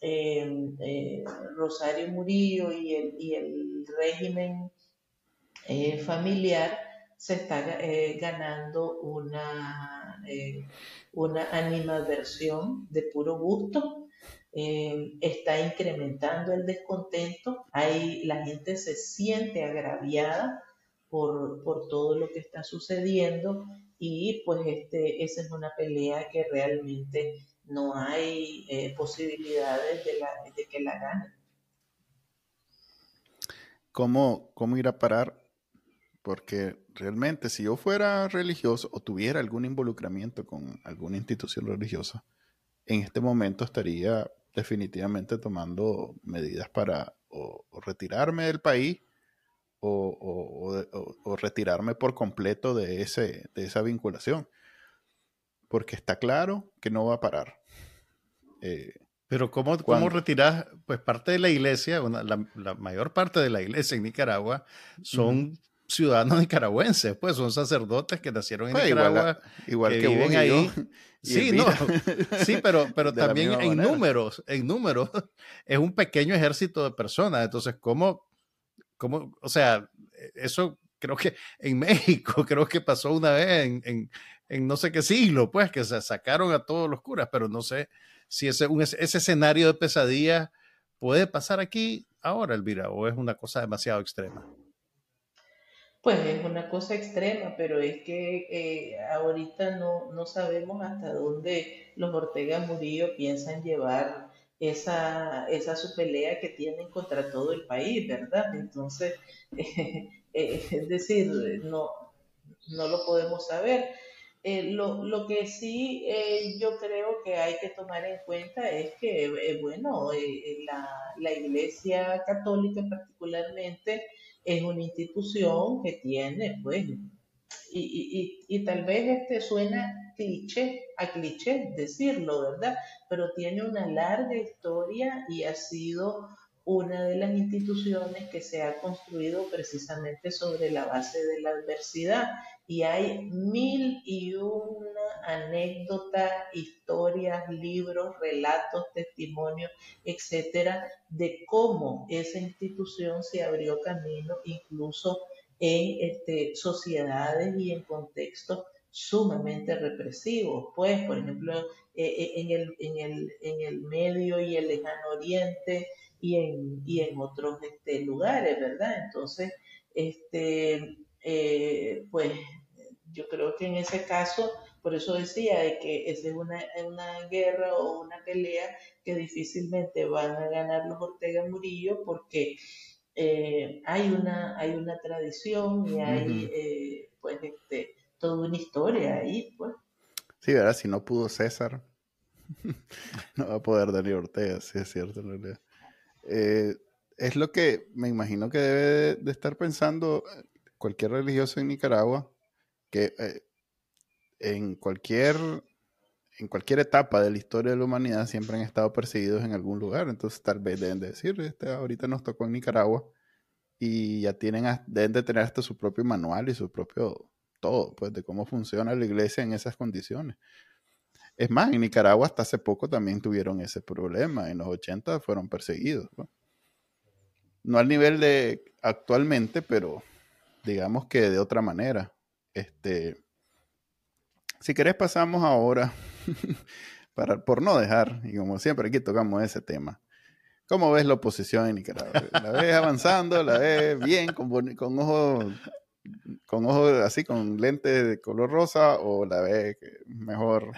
eh, eh, Rosario Murillo y el, y el régimen familiar se está ganando una, una animadversión de puro gusto. está incrementando el descontento, ahí la gente se siente agraviada por, por todo lo que está sucediendo y pues este, esa es una pelea que realmente no hay eh, posibilidades de, la, de, que la gane. ¿Cómo, ¿Cómo ir a parar? Porque realmente si yo fuera religioso o tuviera algún involucramiento con alguna institución religiosa, en este momento estaría definitivamente tomando medidas para o retirarme del país o, retirarme por completo de, ese, de esa vinculación. Porque está claro que no va a parar. Eh, Pero ¿cómo, ¿cómo retiras? Pues parte de la iglesia, la, mayor parte de la iglesia en Nicaragua son ciudadanos nicaragüenses, pues son sacerdotes que nacieron en pues, Nicaragua, igual, que, viven ahí. sí, no, sí, pero, pero también en números, en números, es un pequeño ejército de personas. Entonces, ¿cómo ¿Cómo? O sea, e, eso creo que en México, creo que pasó una vez en, en, no sé qué siglo, pues, que se sacaron a todos los curas, pero no sé si ese, ese escenario de pesadilla puede pasar aquí ahora, Elvira, o es una cosa demasiado extrema. Pues es una cosa extrema, pero es que eh, ahorita no, no sabemos hasta dónde los Ortega Murillo piensan llevar esa, esa su pelea que tienen contra todo el país, ¿verdad? Entonces, eh, es decir, no, no lo podemos saber. Eh, lo, lo, que sí eh, yo creo que hay que tomar en cuenta es que, bueno, la, la, Iglesia Católica particularmente es una institución que tiene, pues, y, y, y, tal vez este suena cliché, a cliché decirlo, ¿verdad? Pero tiene una larga historia y ha sido una de las instituciones que se ha construido precisamente sobre la base de la adversidad. Y hay mil y una anécdotas, historias, libros, relatos, testimonios, etcétera, de cómo esa institución se abrió camino incluso en este, sociedades y en contextos sumamente represivos, pues, por ejemplo, eh, eh, en, el, en, el, en el Medio y el Lejano Oriente y en, y en otros este, lugares, ¿verdad? Entonces, este, eh, pues, yo creo que en ese caso, por eso decía de que esa es una, una guerra o una pelea que difícilmente van a ganar los Ortega Murillo porque hay, una, hay una tradición y hay, pues, este, toda una historia ahí, pues. Sí, ¿verdad? Si no pudo César, no va a poder Daniel Ortega, sí es cierto en realidad. Eh, es lo que me imagino que debe de estar pensando cualquier religioso en Nicaragua, que eh, en cualquier en cualquier etapa de la historia de la humanidad siempre han estado perseguidos en algún lugar. Entonces tal vez deben de decir, este, ahorita nos tocó en Nicaragua y ya tienen, deben de tener hasta su propio manual y su propio todo, pues de cómo funciona la iglesia en esas condiciones. Es más, en Nicaragua hasta hace poco también tuvieron ese problema. En los 80 fueron perseguidos. No al nivel de actualmente, pero digamos que de otra manera. Este, si querés pasamos ahora, para, por no dejar, y como siempre aquí tocamos ese tema. ¿Cómo ves la oposición en Nicaragua? ¿La ves avanzando? ¿La ves bien, con, con ojos con ojos así, con lentes de color rosa, o la ves mejor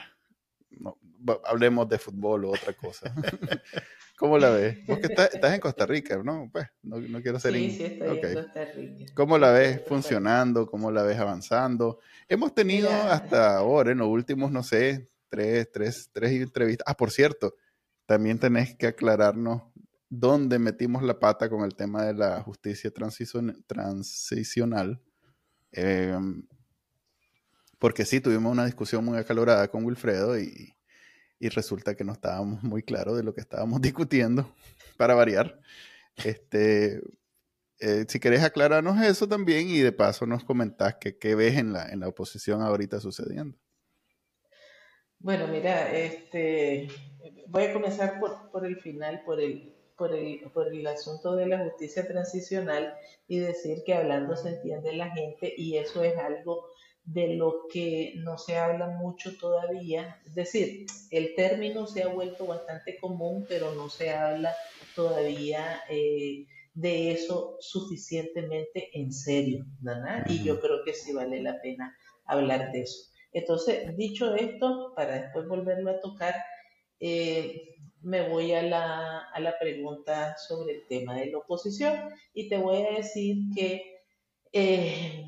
hablemos de fútbol o otra cosa. ¿Cómo la ves? Vos que estás, en Costa Rica, ¿no? Pues, no, quiero ser... Sí, sí, estoy en Costa Rica. ¿Cómo la ves funcionando? ¿Cómo la ves avanzando? Hemos tenido hasta ahora, en los últimos, no sé, tres, tres, tres entrevistas. Ah, por cierto, también tenés que aclararnos dónde metimos la pata con el tema de la justicia transicional. Em, porque sí, tuvimos una discusión muy acalorada con Wilfredo y, y resulta que no estábamos muy claros de lo que estábamos discutiendo, para variar. Este, eh, si querés aclararnos eso también y de paso nos comentás que, qué ves en la, en la oposición ahorita sucediendo. Bueno, mira, este, voy a comenzar por, por el final, por el, por el, por el asunto de la justicia transicional y decir que hablando se entiende la gente y eso es algo de lo que no se habla mucho todavía. Es decir, el término se ha vuelto bastante común, pero no se habla todavía eh, de eso suficientemente en serio, ¿verdad? Y yo creo que sí vale la pena hablar de eso. Entonces, dicho esto, para después volverlo a tocar, eh, me voy a la, a la pregunta sobre el tema de la oposición y te voy a decir que eh,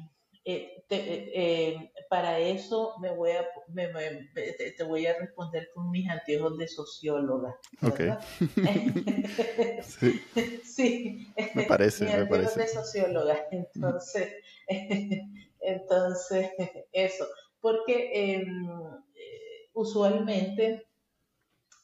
eh, eh, eh, para eso me voy a, te voy a responder con mis anteojos de socióloga. sí. sí. Me parece, mis me parece. de socióloga. Entonces, entonces eso. Porque em, usualmente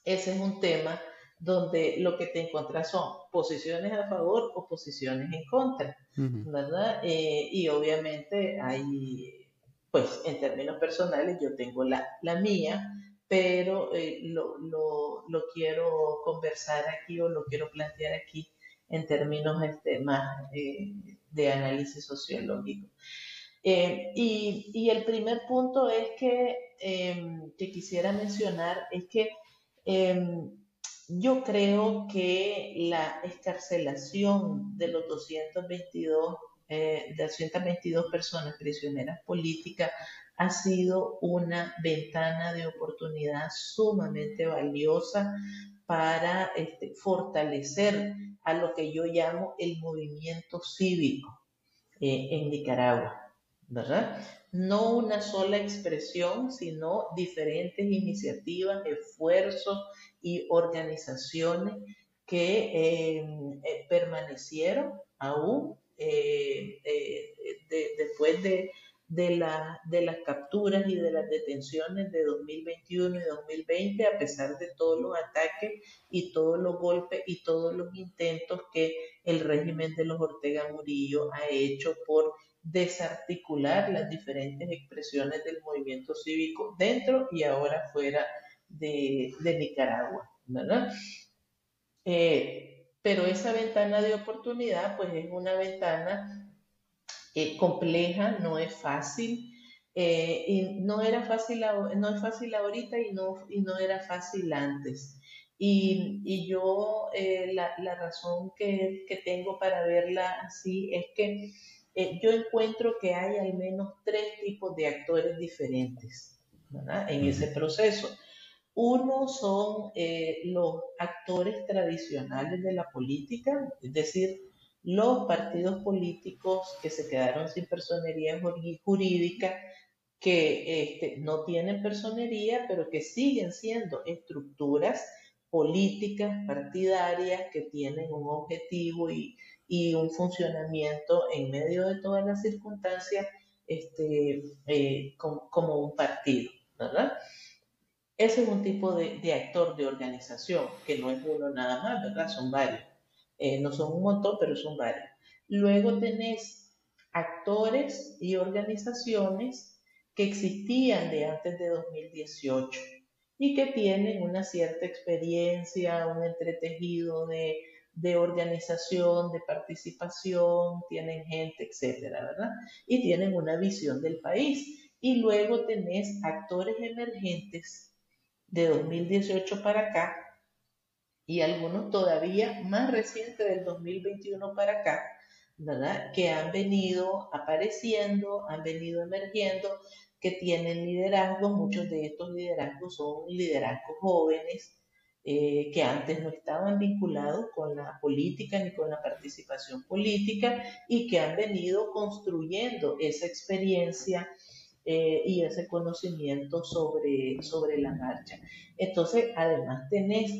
ese es un tema donde lo que te encuentras son posiciones a favor o posiciones en contra, ¿verdad? Eh, y obviamente hay, pues en términos personales yo tengo la, la mía, pero eh, lo, lo, lo, quiero conversar aquí o lo quiero plantear aquí en términos este, más eh, de análisis sociológico. y, y, el primer punto es que, em, que quisiera mencionar es que em, yo creo que la escarcelación de los 222, eh, de 222 personas prisioneras políticas ha sido una ventana de oportunidad sumamente valiosa para este, fortalecer a lo que yo llamo el movimiento cívico eh, en Nicaragua, ¿verdad? No una sola expresión, sino diferentes iniciativas, esfuerzos y organizaciones que eh, eh, permanecieron aún eh, después de, de, las capturas y de las detenciones de 2021 y 2020, a pesar de todos los ataques y todos los golpes y todos los intentos que el régimen de los Ortega Murillo ha hecho por desarticular las diferentes expresiones del movimiento cívico dentro y ahora fuera de, Nicaragua, ¿verdad? Eh, pero esa ventana de oportunidad, pues es una ventana eh, compleja, no es fácil, eh, y no era fácil, no es fácil ahorita y no, y no era fácil antes. Y, yo la, la, razón que, que, tengo para verla así es que yo encuentro que hay al menos tres tipos de actores diferentes ¿verdad? en ese proceso. Uno son eh, los actores tradicionales de la política, es decir, los partidos políticos que se quedaron sin personería jurídica, que este, no tienen personería, pero que siguen siendo estructuras políticas, partidarias, que tienen un objetivo y, un funcionamiento en medio de todas las circunstancias este, eh, como, un partido, ¿verdad? Ese es un tipo de, actor de organización, que no es uno nada más, ¿verdad? Son varios. Eh, no son un montón, pero son varios. Luego tenés actores y organizaciones que existían de antes de 2018 y que tienen una cierta experiencia, un entretejido de, de organización, de participación, tienen gente, etcétera, ¿verdad? Y tienen una visión del país. Y luego tenés actores emergentes de 2018 para acá y algunos todavía más recientes del 2021 para acá, ¿verdad? Que han venido apareciendo, han venido emergiendo, que tienen liderazgo. Muchos de estos liderazgos son liderazgos jóvenes eh, que antes no estaban vinculados con la política ni con la participación política y que han venido construyendo esa experiencia eh, y ese conocimiento sobre, sobre la marcha. Entonces, además tenés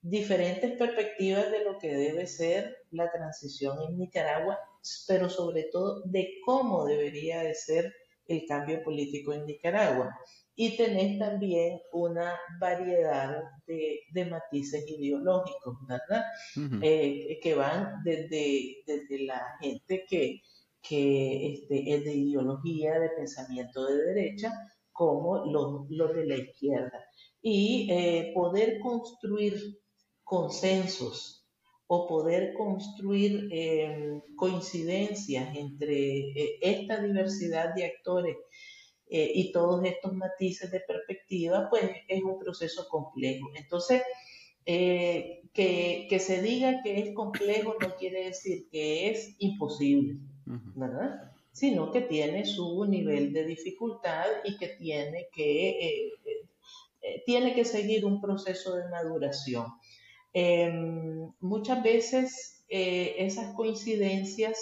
diferentes perspectivas de lo que debe ser la transición en Nicaragua, pero sobre todo de cómo debería de ser el cambio político en Nicaragua. Y tenés también una variedad de, de matices ideológicos, ¿verdad? Eh, que van desde, desde la gente que, que este, es de ideología, de pensamiento de derecha, como los, los de la izquierda. Y eh, poder construir consensos o poder construir em, coincidencias entre eh, esta diversidad de actores eh, y todos estos matices de perspectiva, pues es un proceso complejo. Entonces, que, que, se diga que es complejo no quiere decir que es imposible. ¿verdad? Sino que tiene su nivel de dificultad y que tiene que, eh, eh, eh, tiene que seguir un proceso de maduración. Em, muchas veces esas coincidencias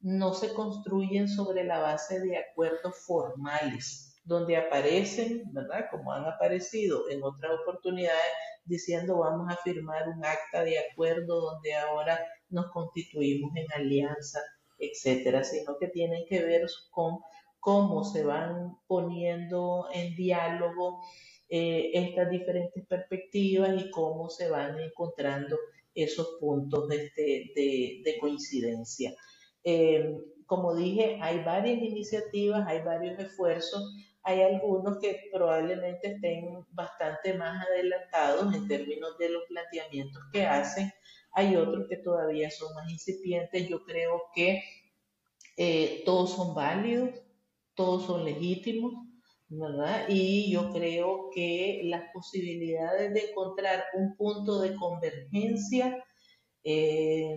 no se construyen sobre la base de acuerdos formales, donde aparecen, ¿verdad? Como han aparecido en otras oportunidades, diciendo vamos a firmar un acta de acuerdo donde ahora nos constituimos en alianza etcétera, sino que tienen que ver con cómo se van poniendo en diálogo eh, estas diferentes perspectivas y cómo se van encontrando esos puntos de, este, coincidencia. Eh, como dije, hay varias iniciativas, hay varios esfuerzos, hay algunos que probablemente estén bastante más adelantados en términos de los planteamientos que hacen, hay otros que todavía son más incipientes. Yo creo que eh, todos son válidos, todos son legítimos, ¿verdad? Y yo creo que las posibilidades de encontrar un punto de convergencia eh,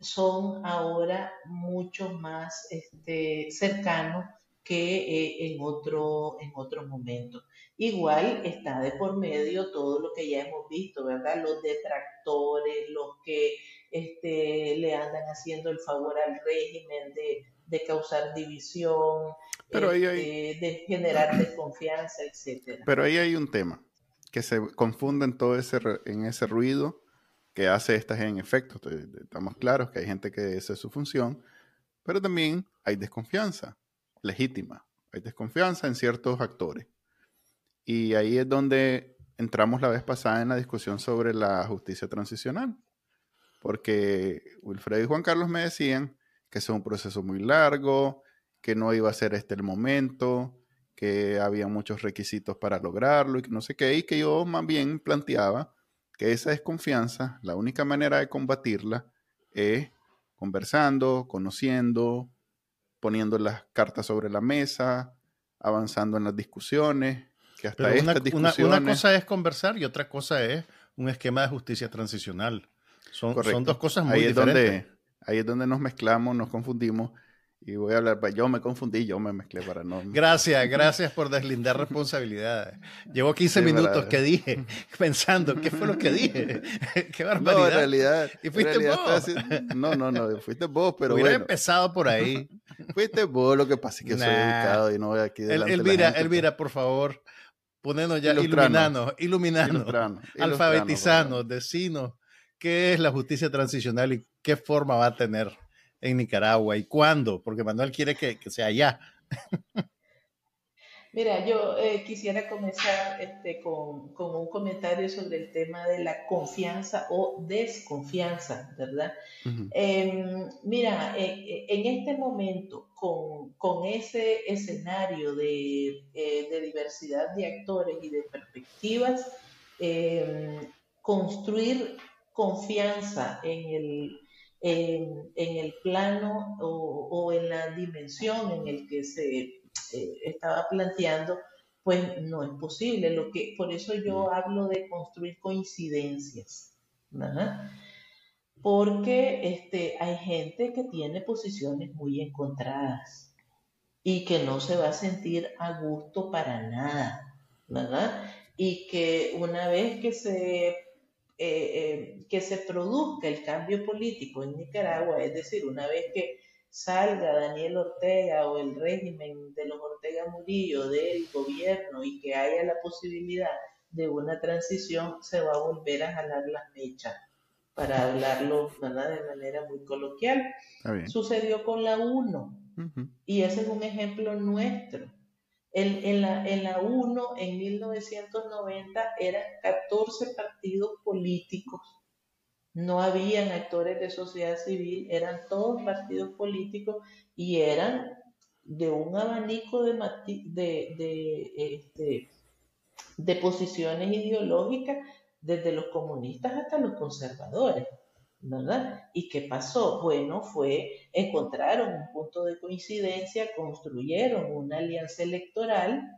son ahora mucho más este, cercanos que eh, en, otro, en otro momento. Igual está de por medio todo lo que ya hemos visto, ¿verdad? Los detractores, los que este, le andan haciendo el favor al régimen de, causar división, Pero este, de generar desconfianza, etc. Pero ahí hay un tema, que se confunde en todo ese, en ese ruido que hace esta en efecto. Estamos claros que hay gente que esa es su función, pero también hay desconfianza legítima, hay desconfianza en ciertos actores. Y ahí es donde entramos la vez pasada en la discusión sobre la justicia transicional. Porque Wilfredo y Juan Carlos me decían que es un proceso muy largo, que no iba a ser este el momento, que había muchos requisitos para lograrlo y que no sé qué, y que yo más bien planteaba que esa desconfianza, la única manera de combatirla es conversando, conociendo, poniendo las cartas sobre la mesa, avanzando en las discusiones, que hasta una, Una, cosa es conversar y otra cosa es un esquema de justicia transicional. Son, son dos cosas muy ahí diferentes. Es donde, ahí es donde nos mezclamos, nos confundimos. Y voy a hablar, pues, yo me confundí, yo me mezclé para no. Gracias, gracias por deslindar responsabilidades. Llevo 15 minutos que dije, pensando, ¿qué fue lo que dije? Qué barbaridad. No, en realidad. ¿Y fuiste vos? no, no, no, fuiste vos, pero Hubiera bueno. empezado por ahí. fuiste vos, lo que pasa es que soy educado y no voy aquí delante Elvira, de la Elvira, por favor, ponenos ya, iluminanos, iluminanos, alfabetizanos, decinos qué es la justicia transicional y qué forma va a tener en Nicaragua y cuándo, porque Manuel quiere que, que sea ya. Mira, yo eh, quisiera comenzar este, con, con, un comentario sobre el tema de la confianza o desconfianza, ¿verdad? Uh -huh. eh, mira, eh, en este momento, con, con ese escenario de, eh, de, diversidad de actores y de perspectivas, em, construir confianza en el, en, en el plano o, o, en la dimensión en el que se eh, estaba planteando, pues no es posible. Lo que, por eso yo hablo de construir coincidencias. ¿verdad? Porque este, hay gente que tiene posiciones muy encontradas y que no se va a sentir a gusto para nada, ¿verdad? Y que una vez que se, eh, eh, que se produzca el cambio político en Nicaragua, es decir, una vez que salga Daniel Ortega o el régimen de los Ortega Murillo del gobierno y que haya la posibilidad de una transición, se va a volver a jalar las mechas, para hablarlo ¿verdad? de manera muy coloquial. Sucedió con la UNO uh -huh. y ese es un ejemplo nuestro. En, en, la, en la UNO, en 1990, eran 14 partidos políticos. No habían actores de sociedad civil, eran todos partidos políticos y eran de un abanico de, de, de, este, de posiciones ideológicas, desde los comunistas hasta los conservadores, ¿verdad? ¿Y qué pasó? Bueno, fue, encontraron un punto de coincidencia, construyeron una alianza electoral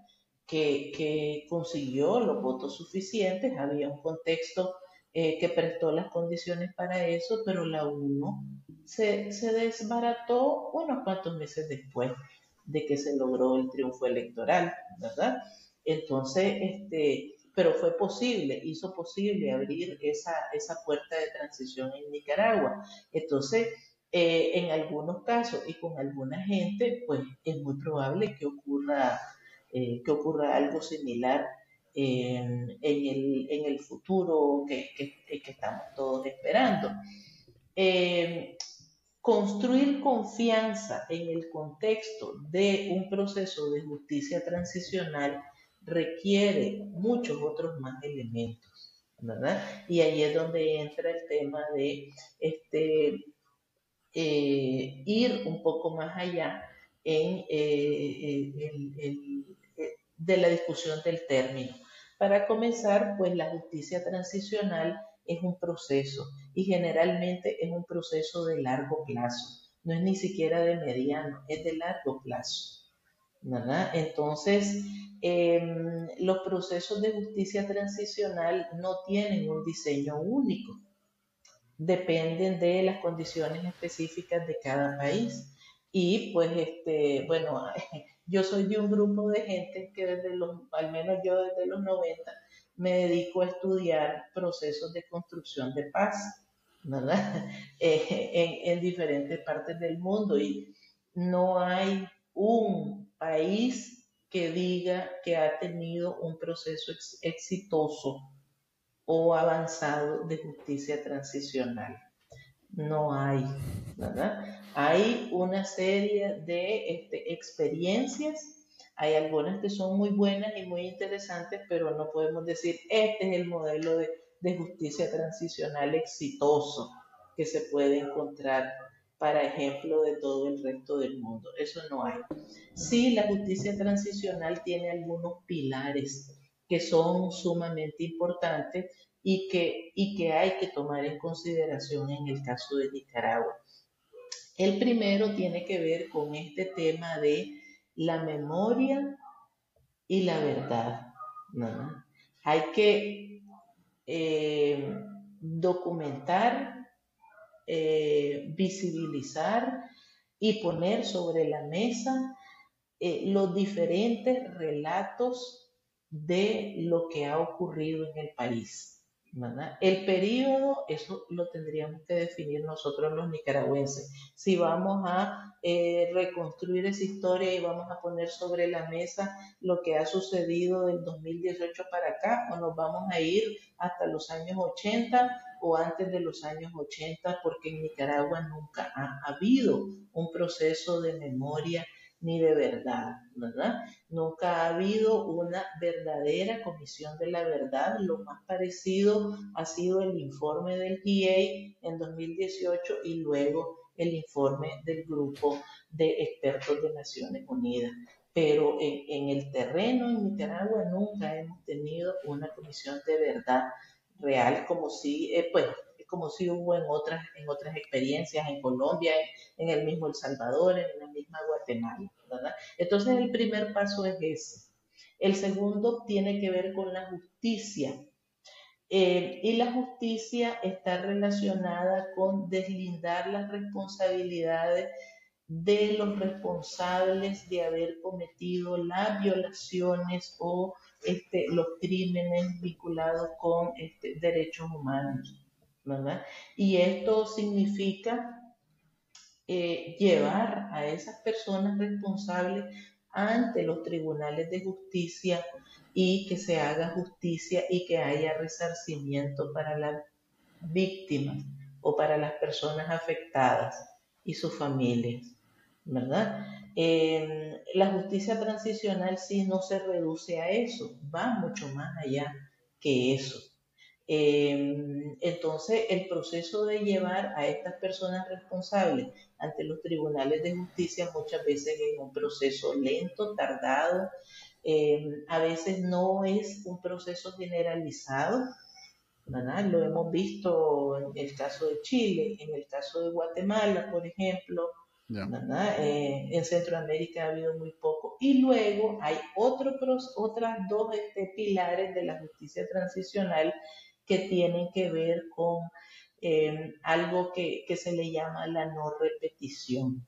que, que consiguió los votos suficientes, había un contexto eh, que prestó las condiciones para eso, pero la UNO se, se, desbarató unos cuantos meses después de que se logró el triunfo electoral, ¿verdad? Entonces, este, pero fue posible, hizo posible abrir esa, esa puerta de transición en Nicaragua. Entonces, eh, en algunos casos y con alguna gente, pues es muy probable que ocurra, eh, que ocurra algo similar en, en, el, en el futuro que, que, que, estamos todos esperando. Eh, construir confianza en el contexto de un proceso de justicia transicional requiere muchos otros más elementos, ¿verdad? Y ahí es donde entra el tema de este, eh, ir un poco más allá en eh, el, de la discusión del término. Para comenzar, pues la justicia transicional es un proceso y generalmente es un proceso de largo plazo. No es ni siquiera de mediano, es de largo plazo. ¿verdad? Entonces, eh, los procesos de justicia transicional no tienen un diseño único. Dependen de las condiciones específicas de cada país. Y pues, este, bueno, yo soy de un grupo de gente que desde los, al menos yo desde los 90, me dedico a estudiar procesos de construcción de paz, ¿verdad? Eh, en, en diferentes partes del mundo y no hay un país que diga que ha tenido un proceso ex exitoso o avanzado de justicia transicional. No hay, ¿verdad? Hay una serie de este, experiencias, hay algunas que son muy buenas y muy interesantes, pero no podemos decir, este es el modelo de, de justicia transicional exitoso que se puede encontrar para ejemplo de todo el resto del mundo. Eso no hay. Sí, la justicia transicional tiene algunos pilares que son sumamente importantes y que, y que hay que tomar en consideración en el caso de Nicaragua. El primero tiene que ver con este tema de la memoria y la verdad. Hay que eh, documentar, eh, visibilizar y poner sobre la mesa eh, los diferentes relatos de lo que ha ocurrido en el país. El periodo, eso lo tendríamos que definir nosotros los nicaragüenses. Si vamos a eh, reconstruir esa historia y vamos a poner sobre la mesa lo que ha sucedido del 2018 para acá, o nos vamos a ir hasta los años 80 o antes de los años 80, porque en Nicaragua nunca ha habido un proceso de memoria ni de verdad, ¿verdad? Nunca ha habido una verdadera comisión de la verdad. Lo más parecido ha sido el informe del GIEI en 2018 y luego el informe del grupo de expertos de Naciones Unidas. Pero en, el terreno en Nicaragua nunca hemos tenido una comisión de verdad real como si, eh, pues, como si hubo en otras, en otras experiencias en Colombia, en, el mismo El Salvador, en la misma Guatemala. Entonces el primer paso es ese. El segundo tiene que ver con la justicia. Eh, y la justicia está relacionada con deslindar las responsabilidades de los responsables de haber cometido las violaciones o este, los crímenes vinculados con este, derechos humanos. Y esto significa eh, llevar a esas personas responsables ante los tribunales de justicia y que se haga justicia y que haya resarcimiento para las víctimas o para las personas afectadas y sus familias, ¿verdad? Em, la justicia transicional sí no se reduce a eso, va mucho más allá que eso. Em, entonces, el proceso de llevar a estas personas responsables ante los tribunales de justicia muchas veces es un proceso lento, tardado, em, a veces no es un proceso generalizado, Lo hemos visto en el caso de Chile, en el caso de Guatemala, por ejemplo, eh, en Centroamérica ha habido muy poco. Y luego hay otro, otras dos este, pilares de la justicia transicional que tienen que ver con em, algo que, se le llama la no repetición.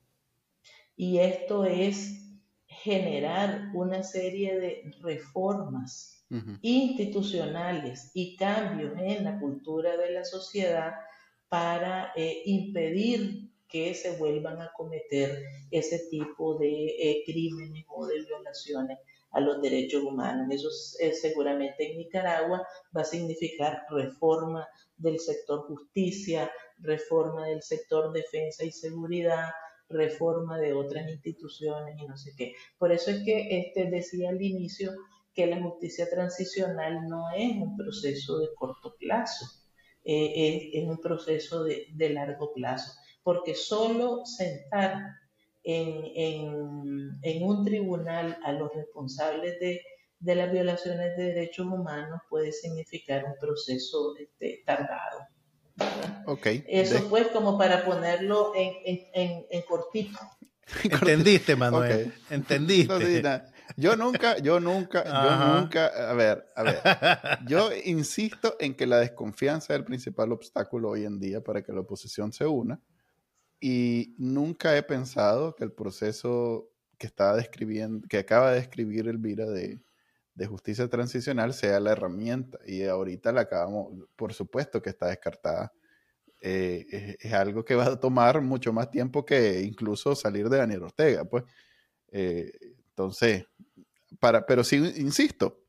Y esto es generar una serie de reformas institucionales y cambios en la cultura de la sociedad para eh, impedir que se vuelvan a cometer ese tipo de eh, crímenes o de violaciones a los derechos humanos. Eso seguramente en Nicaragua va a significar reforma del sector justicia, reforma del sector defensa y seguridad, reforma de otras instituciones y no sé qué. Por eso es que este decía al inicio que la justicia transicional no es un proceso de corto plazo, eh, es, un proceso de, de largo plazo, porque solo sentar en, un tribunal a los responsables de, las violaciones de derechos humanos puede significar un proceso este, tardado. Okay. Eso fue como para ponerlo en, cortito. Entendiste, Manuel. Entendiste. yo nunca, yo nunca, yo nunca, a ver, a ver, yo insisto en que la desconfianza es el principal obstáculo hoy en día para que la oposición se una. Y nunca he pensado que el proceso que estaba describiendo, que acaba de describir Elvira de, de justicia transicional sea la herramienta. Y ahorita la acabamos, por supuesto que está descartada. Eh, es, algo que va a tomar mucho más tiempo que incluso salir de Daniel Ortega, pues. Eh, entonces, para, pero sí, insisto,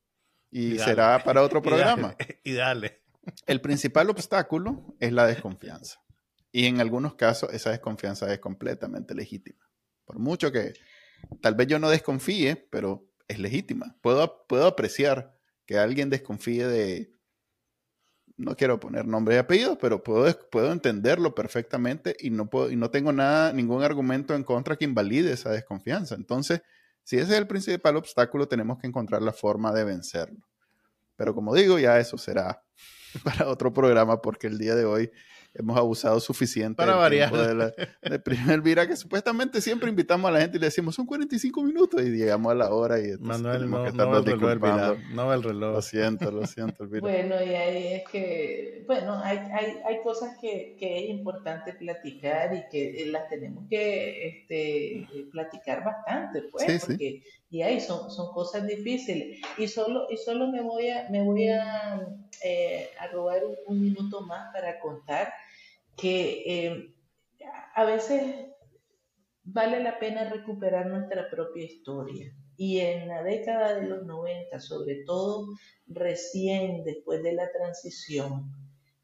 y, será para otro programa. y dale. El principal obstáculo es la desconfianza. Y en algunos casos esa desconfianza es completamente legítima. Por mucho que tal vez yo no desconfíe, pero es legítima. Puedo, puedo apreciar que alguien desconfíe de, no quiero poner nombre y apellidos, pero puedo, puedo entenderlo perfectamente y no, puedo, y no tengo nada, ningún argumento en contra que invalide esa desconfianza. Entonces, si ese es el principal obstáculo, tenemos que encontrar la forma de vencerlo. Pero como digo, ya eso será para otro programa porque el día de hoy hemos abusado suficiente para variar. de primer vira que supuestamente siempre invitamos a la gente y le decimos son 45 minutos y llegamos a la hora y Manuel no, no, el reloj, no el reloj. Lo siento lo siento bueno y ahí es que bueno hay, hay, hay cosas que, que, es importante platicar y que eh, las tenemos que este, platicar bastante pues porque y ahí son, son cosas difíciles. Y solo y solo me voy a me voy a, eh, a robar un minuto más para contar que eh, a veces vale la pena recuperar nuestra propia historia. Y en la década de los 90, sobre todo recién después de la transición,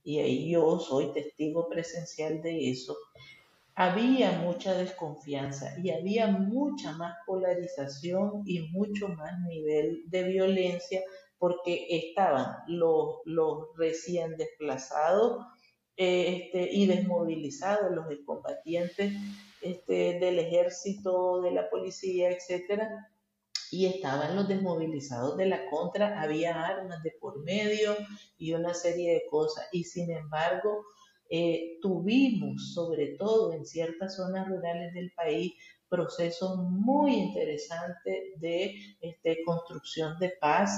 y ahí yo soy testigo presencial de eso, había mucha desconfianza y había mucha más polarización y mucho más nivel de violencia porque estaban los, los recién desplazados este, y desmovilizados los combatientes este, del ejército, de la policía, etcétera, y estaban los desmovilizados de la contra, había armas de por medio y una serie de cosas, y sin embargo eh, tuvimos, sobre todo en ciertas zonas rurales del país, procesos muy interesantes de este, construcción de paz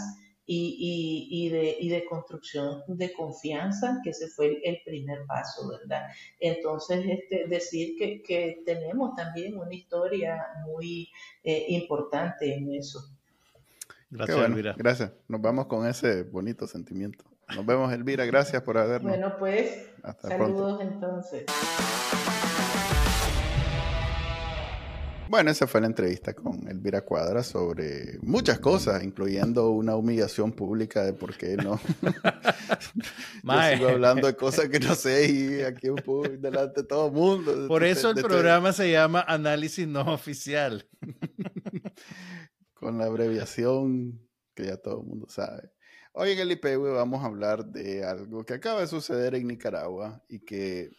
y, y, de, y, de, construcción de confianza, que ese fue el, primer paso, ¿verdad? Entonces, este, decir que, que tenemos también una historia muy eh, importante en eso. Gracias, Elvira. Gracias. Nos vamos con ese bonito sentimiento. Nos vemos, Elvira. Gracias por habernos. Bueno, pues, saludos entonces. Bueno, esa fue la entrevista con Elvira Cuadra sobre muchas cosas, incluyendo una humillación pública de por qué no. Yo sigo hablando de cosas que no sé y aquí delante de todo el mundo. Por eso el programa se llama Análisis No Oficial. con la abreviación que ya todo el mundo sabe. Hoy en el IPW vamos a hablar de algo que acaba de suceder en Nicaragua y que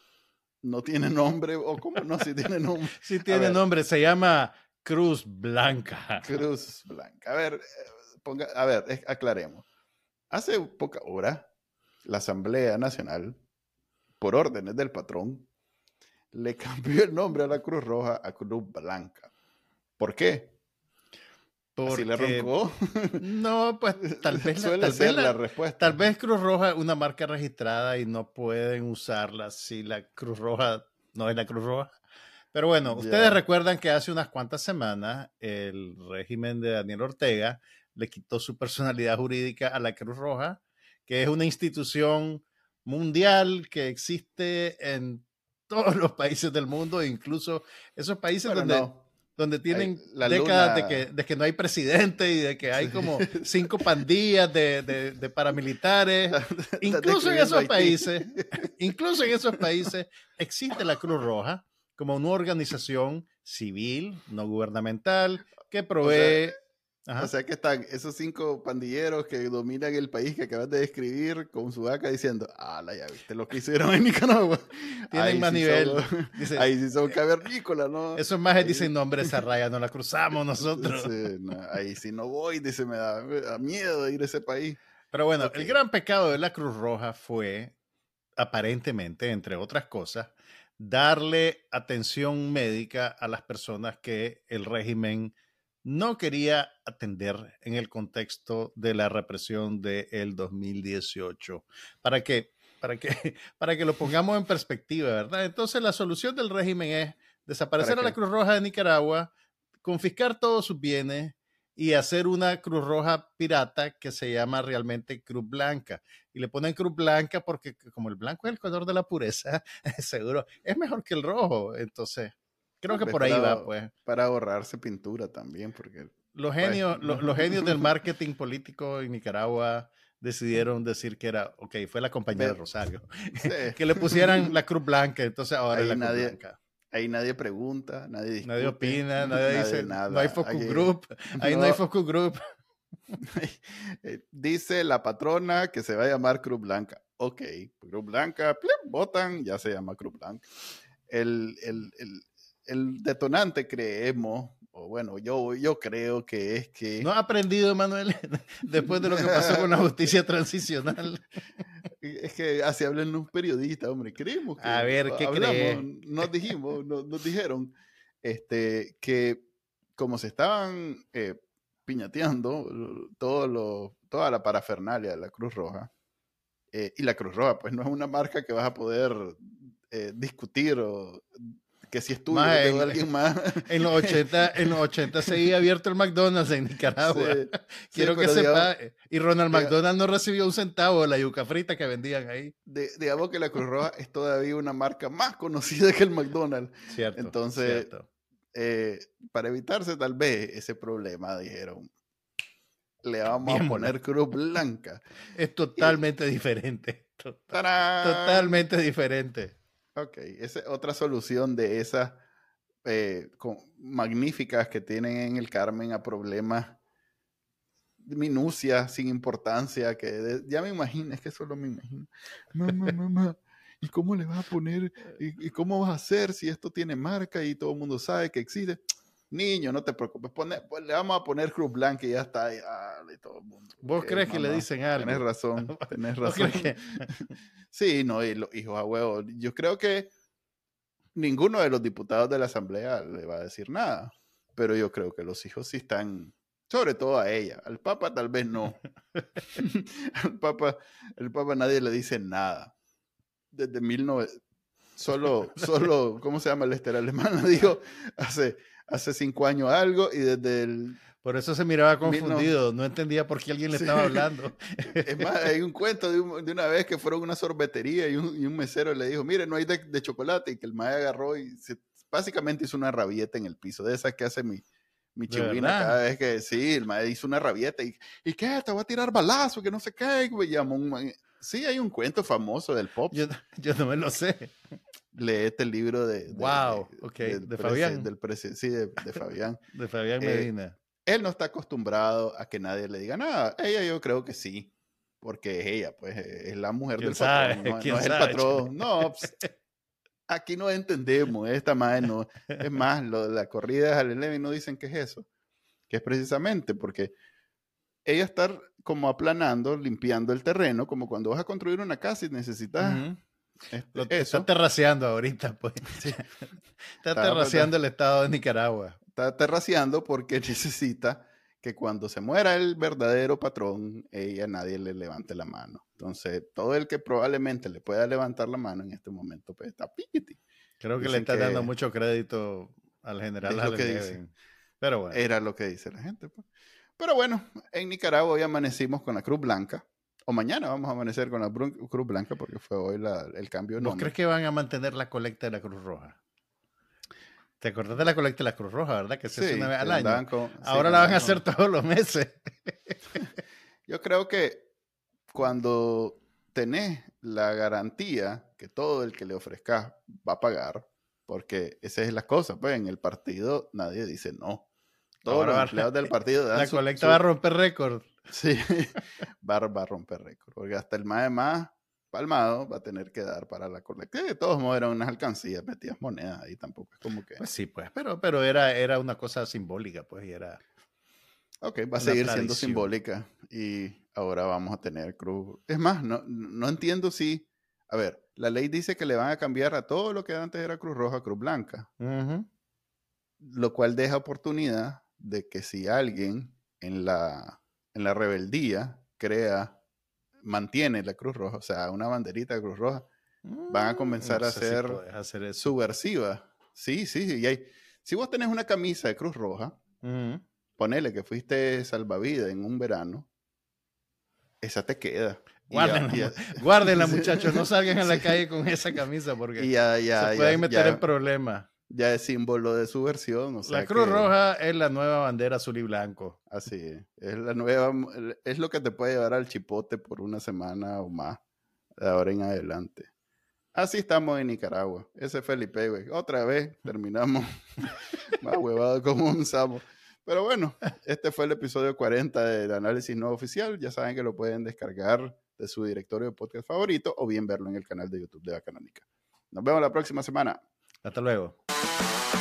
no tiene nombre, o cómo no, si tiene nombre. sí tiene nombre, se llama Cruz Blanca. Cruz Blanca. A ver, eh, ponga, a ver, aclaremos. Hace poca hora, la Asamblea Nacional, por órdenes del patrón, le cambió el nombre a la Cruz Roja a Cruz Blanca. ¿Por qué? Porque, le roncó? No, pues tal vez, Suele ser la, respuesta. Tal vez Cruz Roja es una marca registrada y no pueden usarla si la Cruz Roja no es la Cruz Roja. Pero bueno, ustedes recuerdan que hace unas cuantas semanas el régimen de Daniel Ortega le quitó su personalidad jurídica a la Cruz Roja, que es una institución mundial que existe en todos los países del mundo, incluso esos países donde donde tienen décadas de, que, de que no hay presidente y de que hay como cinco pandillas de, de, paramilitares. incluso en esos países, incluso en esos países existe la Cruz Roja como una organización civil, no gubernamental, que provee o sea que están esos cinco pandilleros que dominan el país que acabas de describir con su vaca diciendo, ah, ya viste lo que hicieron en Nicaragua. Tienen más nivel. ahí sí son cavernícolas, ¿no? Esos más dicen, no, hombre, esa raya no la cruzamos nosotros. ahí sí no voy, dice, me da, miedo de ir a ese país. Pero bueno, el gran pecado de la Cruz Roja fue, aparentemente, entre otras cosas, darle atención médica a las personas que el régimen no quería atender en el contexto de la represión del 2018. ¿Para qué? Para que, para que lo pongamos en perspectiva, ¿verdad? Entonces la solución del régimen es desaparecer a la Cruz Roja de Nicaragua, confiscar todos sus bienes y hacer una Cruz Roja pirata que se llama realmente Cruz Blanca. Y le ponen Cruz Blanca porque como el blanco es el color de la pureza, seguro es mejor que el rojo. Entonces, Creo que por ahí va, pues. Para ahorrarse pintura también, porque... Los pues, genios, los, genios del marketing político en Nicaragua decidieron decir que era, ok, fue la compañía de Rosario, que le pusieran la cruz blanca, entonces ahora es la nadie, cruz blanca. Ahí nadie pregunta, nadie discute, Nadie opina, nadie, dice, nada. no hay focus group, ahí no, hay focus group. Eh, dice la patrona que se va a llamar Cruz Blanca. Ok, Cruz Blanca, votan, ya se llama Cruz Blanca. el, el, el detonante creemos, o bueno, yo, yo creo que es que... ¿No ha aprendido, Manuel, después de lo que pasó con la justicia transicional? Es que así hablan los periodistas, hombre. Creemos que. A ver, ¿qué hablamos, Nos dijimos, nos, dijeron este, que como se estaban eh, piñateando todo lo, toda la parafernalia de la Cruz Roja, eh, y la Cruz Roja, pues no es una marca que vas a poder eh, discutir o que si es tuyo de alguien más. En los 80, en los 80 seguía abierto el McDonald's en Nicaragua. Quiero que sepa. y Ronald McDonald no recibió un centavo de la yuca frita que vendían ahí. digamos que la Cruz Roja es todavía una marca más conocida que el McDonald's. Cierto. Entonces, eh, para evitarse tal vez ese problema, dijeron, le vamos a poner cruz blanca. Es totalmente diferente. Totalmente diferente. Ok, esa es otra solución de esas eh, magníficas que tienen en el Carmen a problemas de minucia, sin importancia, que ya me imagino, es que solo me imagino. Mamá, mamá, ¿y cómo le vas a poner? ¿Y, cómo vas a hacer si esto tiene marca y todo el mundo sabe que existe? Niño, no te preocupes, pues le vamos a poner Cruz Blanca y ya está. ahí todo el mundo. ¿Vos crees que le dicen algo? Tenés razón, tenés razón. sí, no, y los hijos a huevo. Yo creo que ninguno de los diputados de la Asamblea le va a decir nada, pero yo creo que los hijos sí están, sobre todo a ella. Al Papa tal vez no. al Papa, el Papa nadie le dice nada. Desde 19... Solo, solo, ¿cómo se llama el Esther alemán? Dijo hace hace cinco años algo y desde el... Por eso se miraba confundido, no, entendía por qué alguien le estaba hablando. Es más, hay un cuento de, una vez que fueron a una sorbetería y un, mesero le dijo, mire, no hay de, chocolate, y que el mae agarró y básicamente hizo una rabieta en el piso, de esas que hace mi, mi chivina cada vez que, sí, el mae hizo una rabieta y, ¿y qué? Te va a tirar balazo, que no sé qué, y llamó un... Sí, hay un cuento famoso del pop. Yo, yo no me lo sé leete el libro de, wow, de, de Fabián. Del sí, de, Fabián. de Fabián eh, Medina. él no está acostumbrado a que nadie le diga nada. Ella yo creo que sí, porque es ella, pues es la mujer del patrón, no, es el patrón. No, pues, aquí no entendemos, esta madre no. Es más, lo de la corrida de Levy no dicen que es eso, que es precisamente porque ella está como aplanando, limpiando el terreno, como cuando vas a construir una casa y necesitas este, está terraceando ahorita, pues. Está terraceando el estado de Nicaragua. Está terraceando porque necesita que cuando se muera el verdadero patrón, ella nadie le levante la mano. Entonces, todo el que probablemente le pueda levantar la mano en este momento, pues está piquiti. Creo que le está dando mucho crédito al general lo que Pero bueno. Era lo que dice la gente. Pues. Pero bueno, en Nicaragua hoy amanecimos con la Cruz Blanca o mañana vamos a amanecer con la Cruz Blanca porque fue hoy el cambio de nombre. ¿Vos crees que van a mantener la colecta de la Cruz Roja? ¿Te acordás de la colecta de la Cruz Roja, verdad? Que se hace una vez al año. Ahora la van a hacer todos los meses. Yo creo que cuando tenés la garantía que todo el que le ofrezcas va a pagar, porque esa es la cosa, pues en el partido nadie dice no. Todos los empleados del partido La colecta va a romper récord. Sí, va, a romper récord. Porque hasta el más más palmado va a tener que dar para la colecta. De todos modos eran unas alcancías, metías monedas ahí tampoco. Es como que. Pues sí, pues, pero, pero era, era una cosa simbólica, pues, y era. Ok, va a seguir siendo simbólica. Y ahora vamos a tener cruz. Es más, no, no entiendo si. A ver, la ley dice que le van a cambiar a todo lo que antes era Cruz Roja, Cruz Blanca. Lo cual deja oportunidad de que si alguien en la en la rebeldía crea, mantiene la Cruz Roja, o sea, una banderita de Cruz Roja, van a mm, comenzar a ser subversiva. Sí, sí, y hay, si vos tenés una camisa de Cruz Roja, ponele que fuiste salvavidas en un verano, esa te queda. Guárdenla, guárdenla muchachos, no salgan a la calle con esa camisa porque se pueden meter en problemas ya es símbolo de su versión. la Cruz Roja es la nueva bandera azul y blanco. Así es. Es, la nueva, es lo que te puede llevar al chipote por una semana o más, de ahora en adelante. Así estamos en Nicaragua. Ese Felipe, güey. Otra vez terminamos más huevado como un sapo. Pero bueno, este fue el episodio 40 del análisis no oficial. Ya saben que lo pueden descargar de su directorio de podcast favorito o bien verlo en el canal de YouTube de Bacanónica. Nos vemos la próxima semana. Hasta luego. Bye.